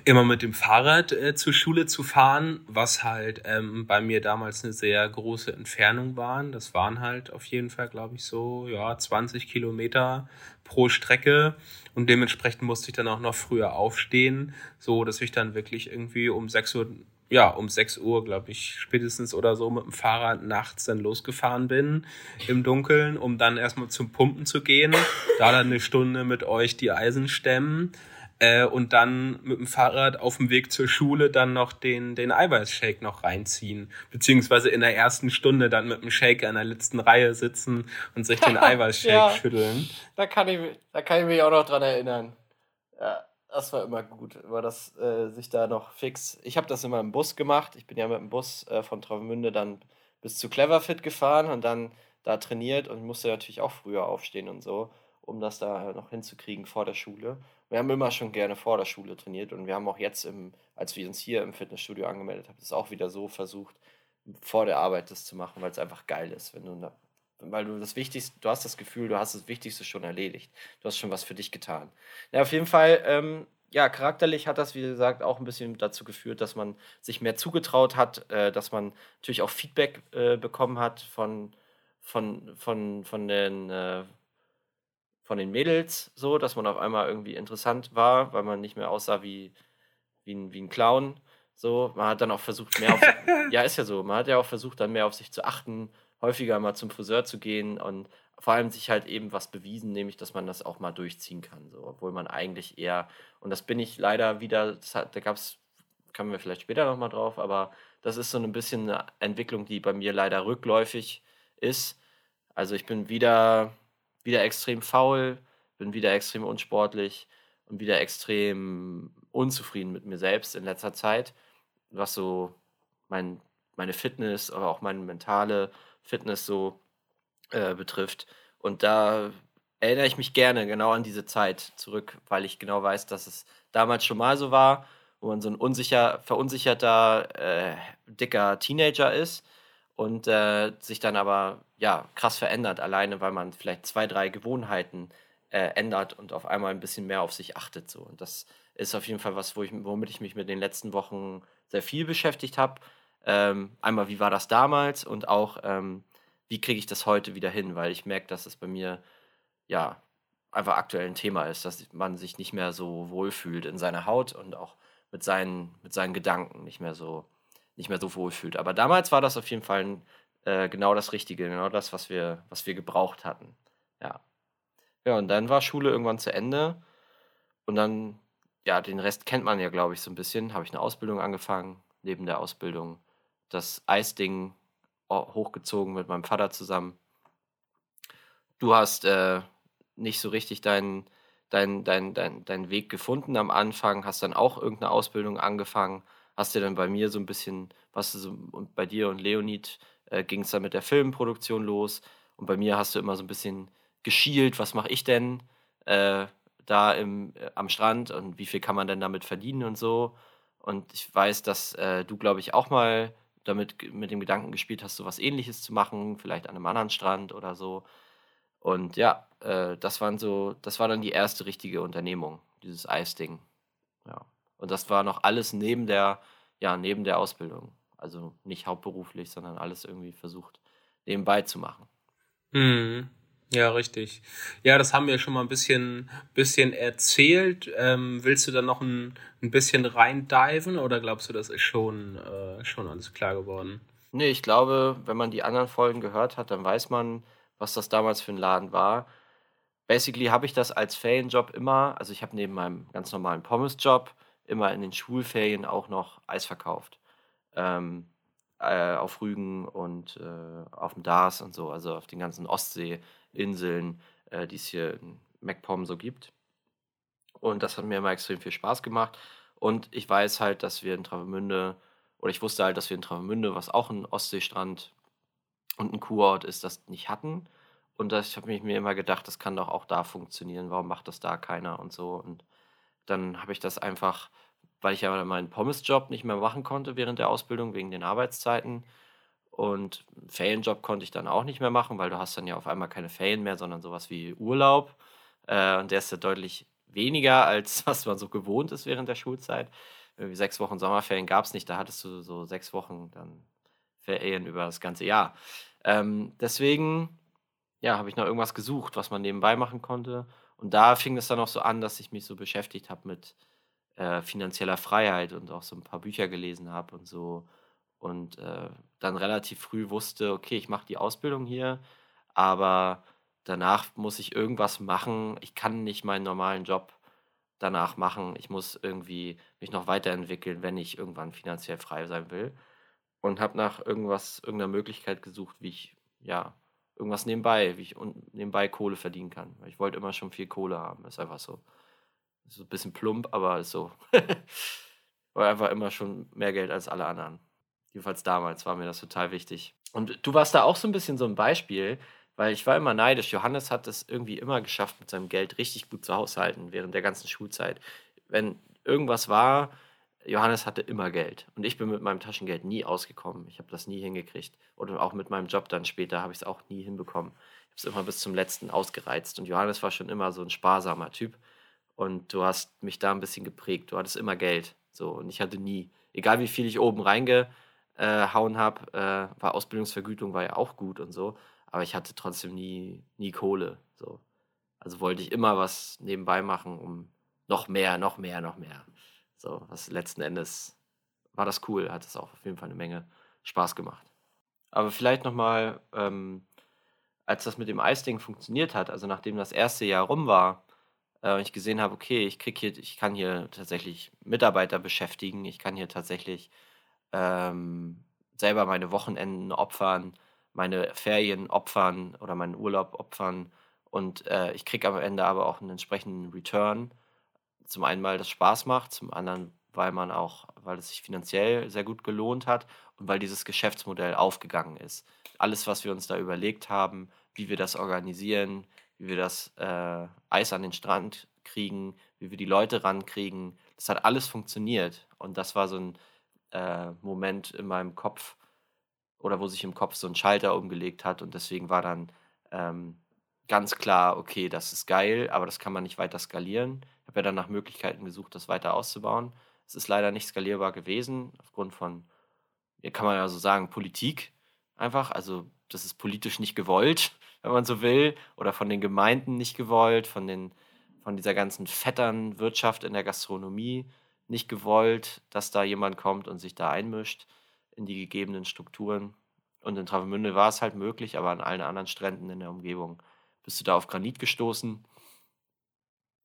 Speaker 1: immer mit dem Fahrrad äh, zur Schule zu fahren, was halt ähm, bei mir damals eine sehr große Entfernung waren. Das waren halt auf jeden Fall, glaube ich, so ja 20 Kilometer pro Strecke. Und dementsprechend musste ich dann auch noch früher aufstehen, so dass ich dann wirklich irgendwie um 6 Uhr ja, um 6 Uhr, glaube ich, spätestens oder so mit dem Fahrrad nachts dann losgefahren bin im Dunkeln, um dann erstmal zum Pumpen zu gehen, da dann eine Stunde mit euch die Eisen stemmen äh, und dann mit dem Fahrrad auf dem Weg zur Schule dann noch den, den Eiweißshake noch reinziehen. Beziehungsweise in der ersten Stunde dann mit dem Shake an der letzten Reihe sitzen und sich den Eiweißshake ja, schütteln.
Speaker 2: Da kann, ich, da kann ich mich auch noch dran erinnern. Ja, das war immer gut, immer das äh, sich da noch fix. Ich habe das immer im Bus gemacht. Ich bin ja mit dem Bus äh, von Travemünde dann bis zu Cleverfit gefahren und dann da trainiert und musste natürlich auch früher aufstehen und so, um das da noch hinzukriegen vor der Schule wir haben immer schon gerne vor der Schule trainiert und wir haben auch jetzt, im, als wir uns hier im Fitnessstudio angemeldet haben, das auch wieder so versucht, vor der Arbeit das zu machen, weil es einfach geil ist, wenn du weil du das Wichtigste, du hast das Gefühl, du hast das Wichtigste schon erledigt. Du hast schon was für dich getan. Ja, auf jeden Fall, ähm, ja, charakterlich hat das, wie gesagt, auch ein bisschen dazu geführt, dass man sich mehr zugetraut hat, äh, dass man natürlich auch Feedback äh, bekommen hat von, von, von, von den äh, von den Mädels so, dass man auf einmal irgendwie interessant war, weil man nicht mehr aussah wie, wie, ein, wie ein Clown. So, man hat dann auch versucht, mehr auf. ja, ist ja so. Man hat ja auch versucht, dann mehr auf sich zu achten, häufiger mal zum Friseur zu gehen und vor allem sich halt eben was bewiesen, nämlich, dass man das auch mal durchziehen kann. So, obwohl man eigentlich eher, und das bin ich leider wieder, hat, da gab es, kommen wir vielleicht später nochmal drauf, aber das ist so ein bisschen eine Entwicklung, die bei mir leider rückläufig ist. Also ich bin wieder wieder extrem faul, bin wieder extrem unsportlich und wieder extrem unzufrieden mit mir selbst in letzter Zeit, was so mein, meine Fitness, aber auch meine mentale Fitness so äh, betrifft. Und da erinnere ich mich gerne genau an diese Zeit zurück, weil ich genau weiß, dass es damals schon mal so war, wo man so ein unsicher, verunsicherter, äh, dicker Teenager ist und äh, sich dann aber ja krass verändert, alleine weil man vielleicht zwei, drei Gewohnheiten äh, ändert und auf einmal ein bisschen mehr auf sich achtet. So. Und das ist auf jeden Fall was, wo ich, womit ich mich mit den letzten Wochen sehr viel beschäftigt habe. Ähm, einmal, wie war das damals und auch, ähm, wie kriege ich das heute wieder hin, weil ich merke, dass es bei mir ja einfach aktuell ein Thema ist, dass man sich nicht mehr so wohlfühlt in seiner Haut und auch mit seinen, mit seinen Gedanken nicht mehr so nicht mehr so wohl fühlt. Aber damals war das auf jeden Fall äh, genau das Richtige, genau das, was wir, was wir gebraucht hatten. Ja. Ja, und dann war Schule irgendwann zu Ende. Und dann, ja, den Rest kennt man ja, glaube ich, so ein bisschen. Habe ich eine Ausbildung angefangen, neben der Ausbildung das Eisding hochgezogen mit meinem Vater zusammen. Du hast äh, nicht so richtig deinen dein, dein, dein, dein Weg gefunden am Anfang, hast dann auch irgendeine Ausbildung angefangen hast du dann bei mir so ein bisschen, was so, bei dir und Leonid äh, ging es dann mit der Filmproduktion los. Und bei mir hast du immer so ein bisschen geschielt, was mache ich denn äh, da im, äh, am Strand und wie viel kann man denn damit verdienen und so. Und ich weiß, dass äh, du, glaube ich, auch mal damit mit dem Gedanken gespielt hast, so was ähnliches zu machen, vielleicht an einem anderen Strand oder so. Und ja, äh, das waren so, das war dann die erste richtige Unternehmung, dieses Eisding. Ja. Und das war noch alles neben der, ja, neben der Ausbildung. Also nicht hauptberuflich, sondern alles irgendwie versucht nebenbei zu machen.
Speaker 1: Mhm. Ja, richtig. Ja, das haben wir schon mal ein bisschen, bisschen erzählt. Ähm, willst du da noch ein, ein bisschen reindiven oder glaubst du, das ist schon, äh, schon alles klar geworden?
Speaker 2: Nee, ich glaube, wenn man die anderen Folgen gehört hat, dann weiß man, was das damals für ein Laden war. Basically habe ich das als Ferienjob immer, also ich habe neben meinem ganz normalen Pommesjob immer in den Schulferien auch noch Eis verkauft. Ähm, äh, auf Rügen und äh, auf dem Dars und so, also auf den ganzen Ostseeinseln, äh, die es hier in MacPom so gibt. Und das hat mir immer extrem viel Spaß gemacht. Und ich weiß halt, dass wir in Travemünde, oder ich wusste halt, dass wir in Travemünde, was auch ein Ostseestrand und ein Kurort ist, das nicht hatten. Und das habe ich mir immer gedacht, das kann doch auch da funktionieren. Warum macht das da keiner und so? Und dann habe ich das einfach weil ich ja meinen Pommesjob nicht mehr machen konnte während der Ausbildung wegen den Arbeitszeiten. Und Ferienjob konnte ich dann auch nicht mehr machen, weil du hast dann ja auf einmal keine Ferien mehr, sondern sowas wie Urlaub. Äh, und der ist ja deutlich weniger, als was man so gewohnt ist während der Schulzeit. Irgendwie sechs Wochen Sommerferien gab es nicht, da hattest du so sechs Wochen dann Ferien über das ganze Jahr. Ähm, deswegen, ja, habe ich noch irgendwas gesucht, was man nebenbei machen konnte. Und da fing es dann auch so an, dass ich mich so beschäftigt habe mit äh, finanzieller Freiheit und auch so ein paar Bücher gelesen habe und so. Und äh, dann relativ früh wusste, okay, ich mache die Ausbildung hier, aber danach muss ich irgendwas machen. Ich kann nicht meinen normalen Job danach machen. Ich muss irgendwie mich noch weiterentwickeln, wenn ich irgendwann finanziell frei sein will. Und habe nach irgendwas, irgendeiner Möglichkeit gesucht, wie ich, ja, irgendwas nebenbei, wie ich nebenbei Kohle verdienen kann. Ich wollte immer schon viel Kohle haben, ist einfach so. So ein bisschen plump, aber so. war einfach immer schon mehr Geld als alle anderen. Jedenfalls damals war mir das total wichtig. Und du warst da auch so ein bisschen so ein Beispiel, weil ich war immer neidisch. Johannes hat es irgendwie immer geschafft, mit seinem Geld richtig gut zu haushalten während der ganzen Schulzeit. Wenn irgendwas war, Johannes hatte immer Geld. Und ich bin mit meinem Taschengeld nie ausgekommen. Ich habe das nie hingekriegt. Oder auch mit meinem Job dann später habe ich es auch nie hinbekommen. Ich habe es immer bis zum letzten ausgereizt. Und Johannes war schon immer so ein sparsamer Typ. Und du hast mich da ein bisschen geprägt. Du hattest immer Geld. So, und ich hatte nie, egal wie viel ich oben reingehauen habe, äh, war Ausbildungsvergütung war ja auch gut und so, aber ich hatte trotzdem nie, nie Kohle. So. Also wollte ich immer was nebenbei machen, um noch mehr, noch mehr, noch mehr. So, was letzten Endes war das cool, hat es auch auf jeden Fall eine Menge Spaß gemacht. Aber vielleicht nochmal, ähm, als das mit dem Eisding funktioniert hat, also nachdem das erste Jahr rum war, äh, ich gesehen habe, okay, ich krieg hier, ich kann hier tatsächlich Mitarbeiter beschäftigen, ich kann hier tatsächlich ähm, selber meine Wochenenden opfern, meine Ferien opfern oder meinen Urlaub opfern und äh, ich kriege am Ende aber auch einen entsprechenden Return. Zum einen, weil das Spaß macht, zum anderen, weil man auch, weil es sich finanziell sehr gut gelohnt hat und weil dieses Geschäftsmodell aufgegangen ist. Alles, was wir uns da überlegt haben, wie wir das organisieren, wie wir das äh, Eis an den Strand kriegen, wie wir die Leute rankriegen. Das hat alles funktioniert. Und das war so ein äh, Moment in meinem Kopf oder wo sich im Kopf so ein Schalter umgelegt hat. Und deswegen war dann ähm, ganz klar, okay, das ist geil, aber das kann man nicht weiter skalieren. Ich habe ja dann nach Möglichkeiten gesucht, das weiter auszubauen. Es ist leider nicht skalierbar gewesen, aufgrund von, kann man ja so sagen, Politik einfach. Also das ist politisch nicht gewollt wenn man so will, oder von den Gemeinden nicht gewollt, von, den, von dieser ganzen Vetternwirtschaft in der Gastronomie nicht gewollt, dass da jemand kommt und sich da einmischt in die gegebenen Strukturen. Und in Travemünde war es halt möglich, aber an allen anderen Stränden in der Umgebung bist du da auf Granit gestoßen.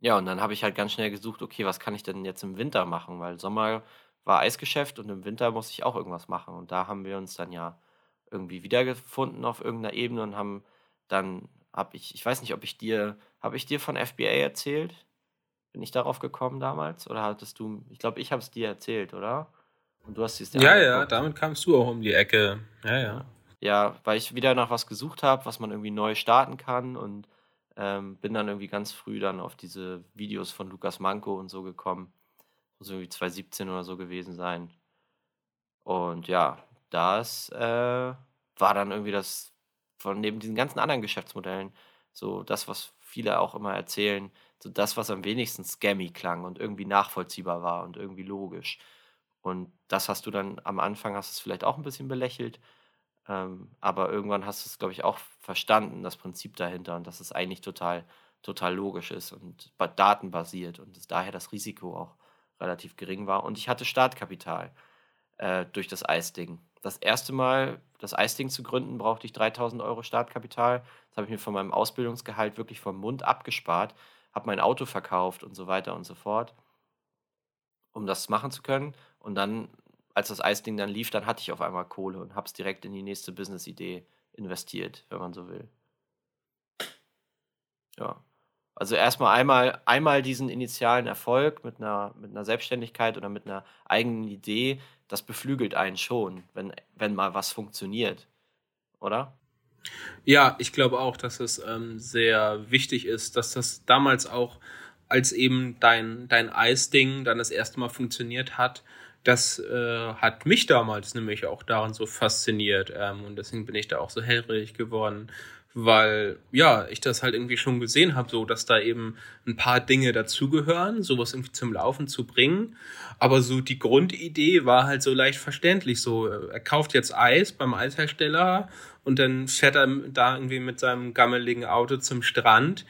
Speaker 2: Ja, und dann habe ich halt ganz schnell gesucht, okay, was kann ich denn jetzt im Winter machen? Weil Sommer war Eisgeschäft und im Winter muss ich auch irgendwas machen. Und da haben wir uns dann ja irgendwie wiedergefunden auf irgendeiner Ebene und haben dann habe ich, ich weiß nicht, ob ich dir, habe ich dir von FBA erzählt? Bin ich darauf gekommen damals? Oder hattest du, ich glaube, ich habe es dir erzählt, oder? Und du hast
Speaker 1: es Ja, ja, damit kamst du auch um die Ecke. Ja, ja.
Speaker 2: Ja, weil ich wieder nach was gesucht habe, was man irgendwie neu starten kann und ähm, bin dann irgendwie ganz früh dann auf diese Videos von Lukas Manko und so gekommen. Muss irgendwie 2017 oder so gewesen sein. Und ja, das äh, war dann irgendwie das von neben diesen ganzen anderen Geschäftsmodellen so das, was viele auch immer erzählen, so das, was am wenigsten scammy klang und irgendwie nachvollziehbar war und irgendwie logisch. Und das hast du dann am Anfang, hast es vielleicht auch ein bisschen belächelt, ähm, aber irgendwann hast du es, glaube ich, auch verstanden, das Prinzip dahinter und dass es eigentlich total, total logisch ist und datenbasiert und dass daher das Risiko auch relativ gering war. Und ich hatte Startkapital äh, durch das Eisding. Das erste Mal, das Eisding zu gründen, brauchte ich 3000 Euro Startkapital. Das habe ich mir von meinem Ausbildungsgehalt wirklich vom Mund abgespart, habe mein Auto verkauft und so weiter und so fort, um das machen zu können. Und dann, als das Eisding dann lief, dann hatte ich auf einmal Kohle und habe es direkt in die nächste Business-Idee investiert, wenn man so will. Ja. Also erstmal einmal, einmal diesen initialen Erfolg mit einer, mit einer Selbstständigkeit oder mit einer eigenen Idee, das beflügelt einen schon, wenn, wenn mal was funktioniert. Oder?
Speaker 1: Ja, ich glaube auch, dass es ähm, sehr wichtig ist, dass das damals auch, als eben dein, dein Eisding dann das erste Mal funktioniert hat, das äh, hat mich damals nämlich auch daran so fasziniert ähm, und deswegen bin ich da auch so hellrig geworden, weil ja, ich das halt irgendwie schon gesehen habe, so dass da eben ein paar Dinge dazugehören, sowas irgendwie zum Laufen zu bringen. Aber so die Grundidee war halt so leicht verständlich. So, er kauft jetzt Eis beim Eishersteller und dann fährt er da irgendwie mit seinem gammeligen Auto zum Strand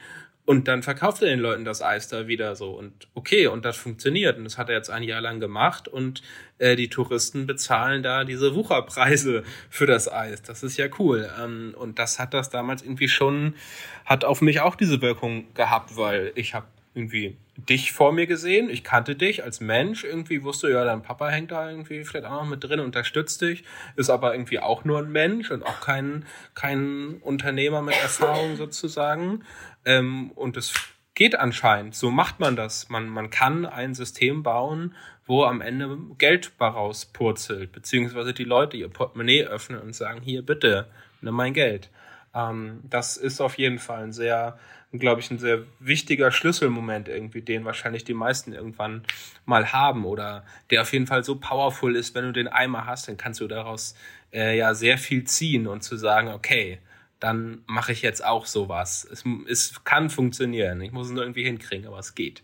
Speaker 1: und dann verkauft er den Leuten das Eis da wieder so. Und okay, und das funktioniert. Und das hat er jetzt ein Jahr lang gemacht. Und äh, die Touristen bezahlen da diese Wucherpreise für das Eis. Das ist ja cool. Ähm, und das hat das damals irgendwie schon, hat auf mich auch diese Wirkung gehabt, weil ich habe irgendwie dich vor mir gesehen. Ich kannte dich als Mensch. Irgendwie wusste, ja, dein Papa hängt da irgendwie vielleicht auch noch mit drin, unterstützt dich, ist aber irgendwie auch nur ein Mensch und auch kein, kein Unternehmer mit Erfahrung sozusagen. Ähm, und es geht anscheinend. So macht man das. Man, man kann ein System bauen, wo am Ende Geld rauspurzelt, beziehungsweise die Leute ihr Portemonnaie öffnen und sagen, hier bitte, nimm mein Geld. Ähm, das ist auf jeden Fall ein sehr, glaube ich, ein sehr wichtiger Schlüsselmoment irgendwie, den wahrscheinlich die meisten irgendwann mal haben oder der auf jeden Fall so powerful ist, wenn du den einmal hast, dann kannst du daraus äh, ja sehr viel ziehen und zu sagen, okay, dann mache ich jetzt auch sowas. Es, es kann funktionieren. Ich muss es nur irgendwie hinkriegen, aber es geht.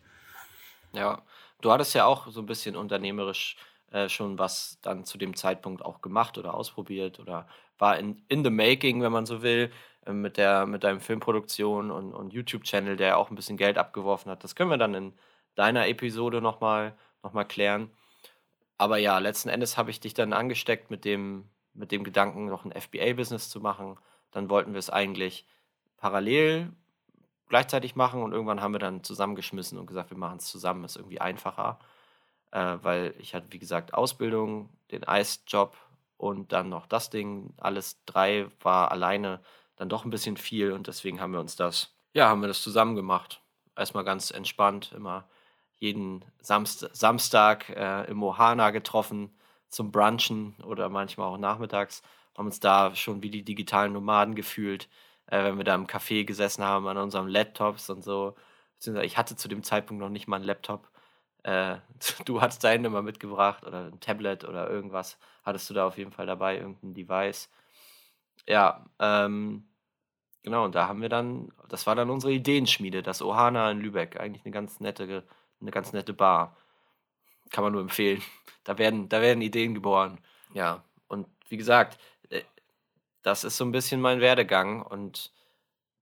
Speaker 2: Ja, du hattest ja auch so ein bisschen unternehmerisch äh, schon was dann zu dem Zeitpunkt auch gemacht oder ausprobiert oder war in, in the making, wenn man so will, äh, mit, der, mit deinem Filmproduktion und, und YouTube-Channel, der auch ein bisschen Geld abgeworfen hat. Das können wir dann in deiner Episode nochmal noch mal klären. Aber ja, letzten Endes habe ich dich dann angesteckt mit dem, mit dem Gedanken, noch ein FBA-Business zu machen dann wollten wir es eigentlich parallel gleichzeitig machen und irgendwann haben wir dann zusammengeschmissen und gesagt, wir machen es zusammen, ist irgendwie einfacher, äh, weil ich hatte, wie gesagt, Ausbildung, den Eisjob und dann noch das Ding. Alles drei war alleine dann doch ein bisschen viel und deswegen haben wir uns das, ja, haben wir das zusammen gemacht. Erstmal ganz entspannt, immer jeden Samst Samstag äh, im Mohana getroffen zum Brunchen oder manchmal auch nachmittags haben uns da schon wie die digitalen Nomaden gefühlt, äh, wenn wir da im Café gesessen haben an unserem Laptops und so. Ich hatte zu dem Zeitpunkt noch nicht mal einen Laptop. Äh, du hattest deinen immer mitgebracht oder ein Tablet oder irgendwas hattest du da auf jeden Fall dabei, irgendein Device. Ja, ähm, genau, und da haben wir dann, das war dann unsere Ideenschmiede, das Ohana in Lübeck, eigentlich eine ganz nette, eine ganz nette Bar. Kann man nur empfehlen. Da werden, da werden Ideen geboren. Ja, und wie gesagt, das ist so ein bisschen mein Werdegang und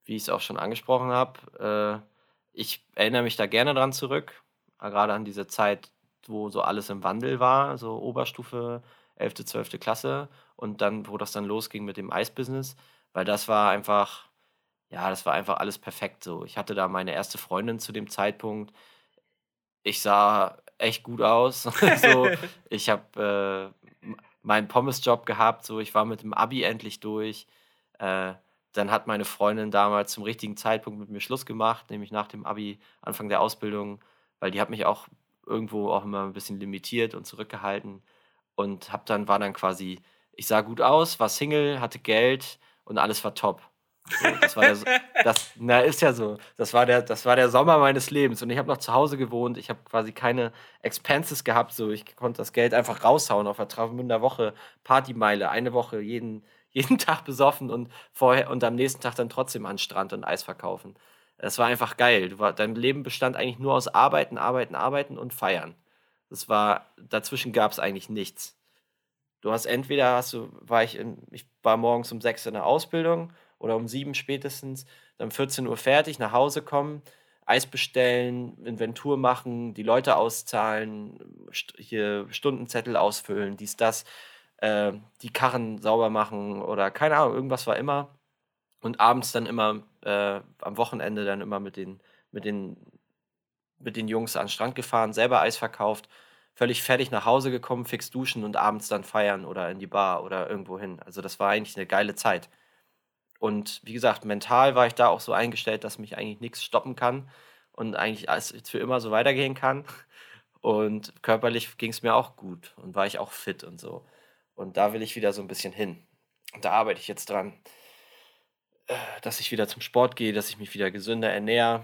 Speaker 2: wie ich es auch schon angesprochen habe, äh, ich erinnere mich da gerne dran zurück, äh, gerade an diese Zeit, wo so alles im Wandel war, so Oberstufe, 11., 12. Klasse und dann, wo das dann losging mit dem Eisbusiness, weil das war einfach, ja, das war einfach alles perfekt so. Ich hatte da meine erste Freundin zu dem Zeitpunkt. Ich sah echt gut aus. so, ich habe äh, meinen Pommesjob gehabt, so ich war mit dem Abi endlich durch. Äh, dann hat meine Freundin damals zum richtigen Zeitpunkt mit mir Schluss gemacht, nämlich nach dem Abi, Anfang der Ausbildung, weil die hat mich auch irgendwo auch immer ein bisschen limitiert und zurückgehalten. und hab dann, war dann quasi, ich sah gut aus, war Single, hatte Geld und alles war top. So, das war der, das, na, ist ja so. Das war der, das war der Sommer meines Lebens. Und ich habe noch zu Hause gewohnt. Ich habe quasi keine Expenses gehabt. So, ich konnte das Geld einfach raushauen auf der Travemünder Woche, Partymeile, eine Woche, jeden, jeden Tag besoffen und vorher und am nächsten Tag dann trotzdem an Strand und Eis verkaufen. Das war einfach geil. Du war, dein Leben bestand eigentlich nur aus Arbeiten, Arbeiten, Arbeiten und Feiern. Das war, dazwischen gab es eigentlich nichts. Du hast entweder hast du, war ich in, ich war morgens um sechs in der Ausbildung oder um sieben spätestens, dann 14 Uhr fertig, nach Hause kommen, Eis bestellen, Inventur machen, die Leute auszahlen, hier Stundenzettel ausfüllen, dies, das, äh, die Karren sauber machen oder keine Ahnung, irgendwas war immer. Und abends dann immer, äh, am Wochenende dann immer mit den, mit den, mit den Jungs an den Strand gefahren, selber Eis verkauft, völlig fertig nach Hause gekommen, fix duschen und abends dann feiern oder in die Bar oder irgendwo hin. Also das war eigentlich eine geile Zeit. Und wie gesagt, mental war ich da auch so eingestellt, dass mich eigentlich nichts stoppen kann und eigentlich alles für immer so weitergehen kann. Und körperlich ging es mir auch gut und war ich auch fit und so. Und da will ich wieder so ein bisschen hin. Und da arbeite ich jetzt dran, dass ich wieder zum Sport gehe, dass ich mich wieder gesünder ernähre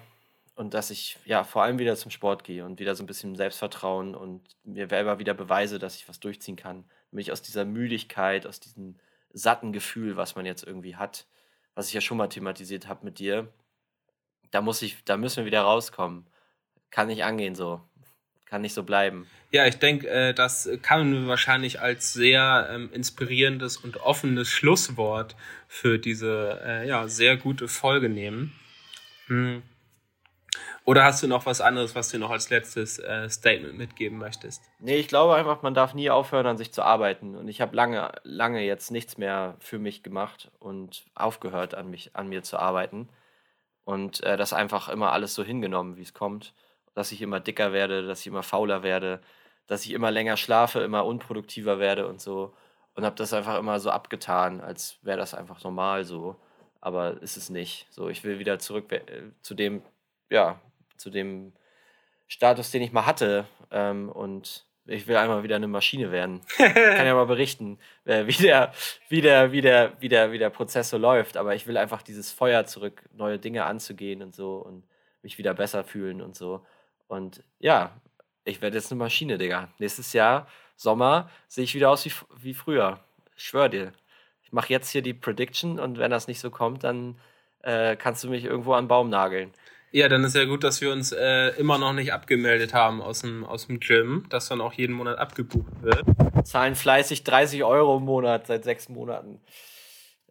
Speaker 2: und dass ich ja vor allem wieder zum Sport gehe und wieder so ein bisschen Selbstvertrauen und mir selber wieder beweise, dass ich was durchziehen kann. Mich aus dieser Müdigkeit, aus diesem satten Gefühl, was man jetzt irgendwie hat, was ich ja schon mal thematisiert habe mit dir, da muss ich, da müssen wir wieder rauskommen. Kann nicht angehen so. Kann nicht so bleiben.
Speaker 1: Ja, ich denke, äh, das kann man wahrscheinlich als sehr ähm, inspirierendes und offenes Schlusswort für diese äh, ja, sehr gute Folge nehmen. Hm. Oder hast du noch was anderes, was du noch als letztes äh, Statement mitgeben möchtest?
Speaker 2: Nee, ich glaube einfach, man darf nie aufhören, an sich zu arbeiten. Und ich habe lange, lange jetzt nichts mehr für mich gemacht und aufgehört, an, mich, an mir zu arbeiten. Und das einfach immer alles so hingenommen, wie es kommt. Dass ich immer dicker werde, dass ich immer fauler werde, dass ich immer länger schlafe, immer unproduktiver werde und so. Und habe das einfach immer so abgetan, als wäre das einfach normal so. Aber ist es nicht. So, ich will wieder zurück äh, zu dem, ja, zu dem Status, den ich mal hatte. Ähm, und ich will einmal wieder eine Maschine werden. Ich kann ja mal berichten, äh, wie, der, wie, der, wie, der, wie, der, wie der Prozess so läuft. Aber ich will einfach dieses Feuer zurück, neue Dinge anzugehen und so und mich wieder besser fühlen und so. Und ja, ich werde jetzt eine Maschine, Digga. Nächstes Jahr, Sommer, sehe ich wieder aus wie, wie früher. Ich schwöre dir. Ich mache jetzt hier die Prediction und wenn das nicht so kommt, dann äh, kannst du mich irgendwo an den Baum nageln.
Speaker 1: Ja, dann ist ja gut, dass wir uns äh, immer noch nicht abgemeldet haben aus dem, aus dem Gym, dass dann auch jeden Monat abgebucht wird.
Speaker 2: Zahlen fleißig 30 Euro im Monat seit sechs Monaten.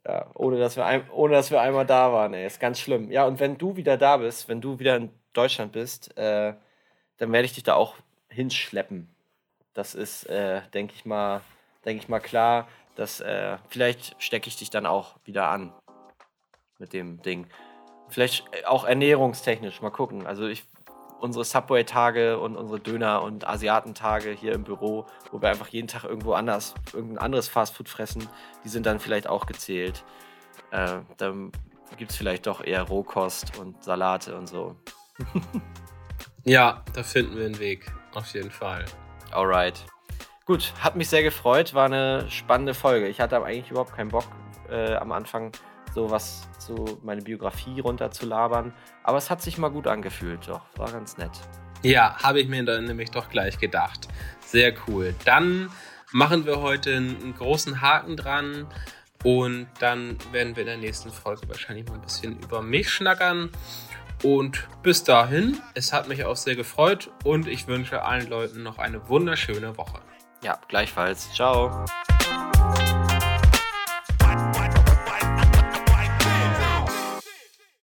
Speaker 2: Ja, ohne dass wir, ein, ohne dass wir einmal da waren, ey. Ist ganz schlimm. Ja, und wenn du wieder da bist, wenn du wieder in Deutschland bist, äh, dann werde ich dich da auch hinschleppen. Das ist, äh, denke ich mal, denke ich mal klar, dass äh, vielleicht stecke ich dich dann auch wieder an mit dem Ding. Vielleicht äh, auch ernährungstechnisch, mal gucken. Also ich, unsere Subway-Tage und unsere Döner- und Asiatentage hier im Büro, wo wir einfach jeden Tag irgendwo anders, irgendein anderes Fastfood fressen, die sind dann vielleicht auch gezählt. Äh, dann gibt es vielleicht doch eher Rohkost und Salate und so.
Speaker 1: Ja, da finden wir einen Weg. Auf jeden Fall.
Speaker 2: Alright. Gut, hat mich sehr gefreut. War eine spannende Folge. Ich hatte eigentlich überhaupt keinen Bock äh, am Anfang so was zu meine Biografie runterzulabern. Aber es hat sich mal gut angefühlt, doch. War ganz nett.
Speaker 1: Ja, habe ich mir dann nämlich doch gleich gedacht. Sehr cool. Dann machen wir heute einen großen Haken dran und dann werden wir in der nächsten Folge wahrscheinlich mal ein bisschen über mich schnackern. Und bis dahin, es hat mich auch sehr gefreut und ich wünsche allen Leuten noch eine wunderschöne Woche.
Speaker 2: Ja, gleichfalls. Ciao.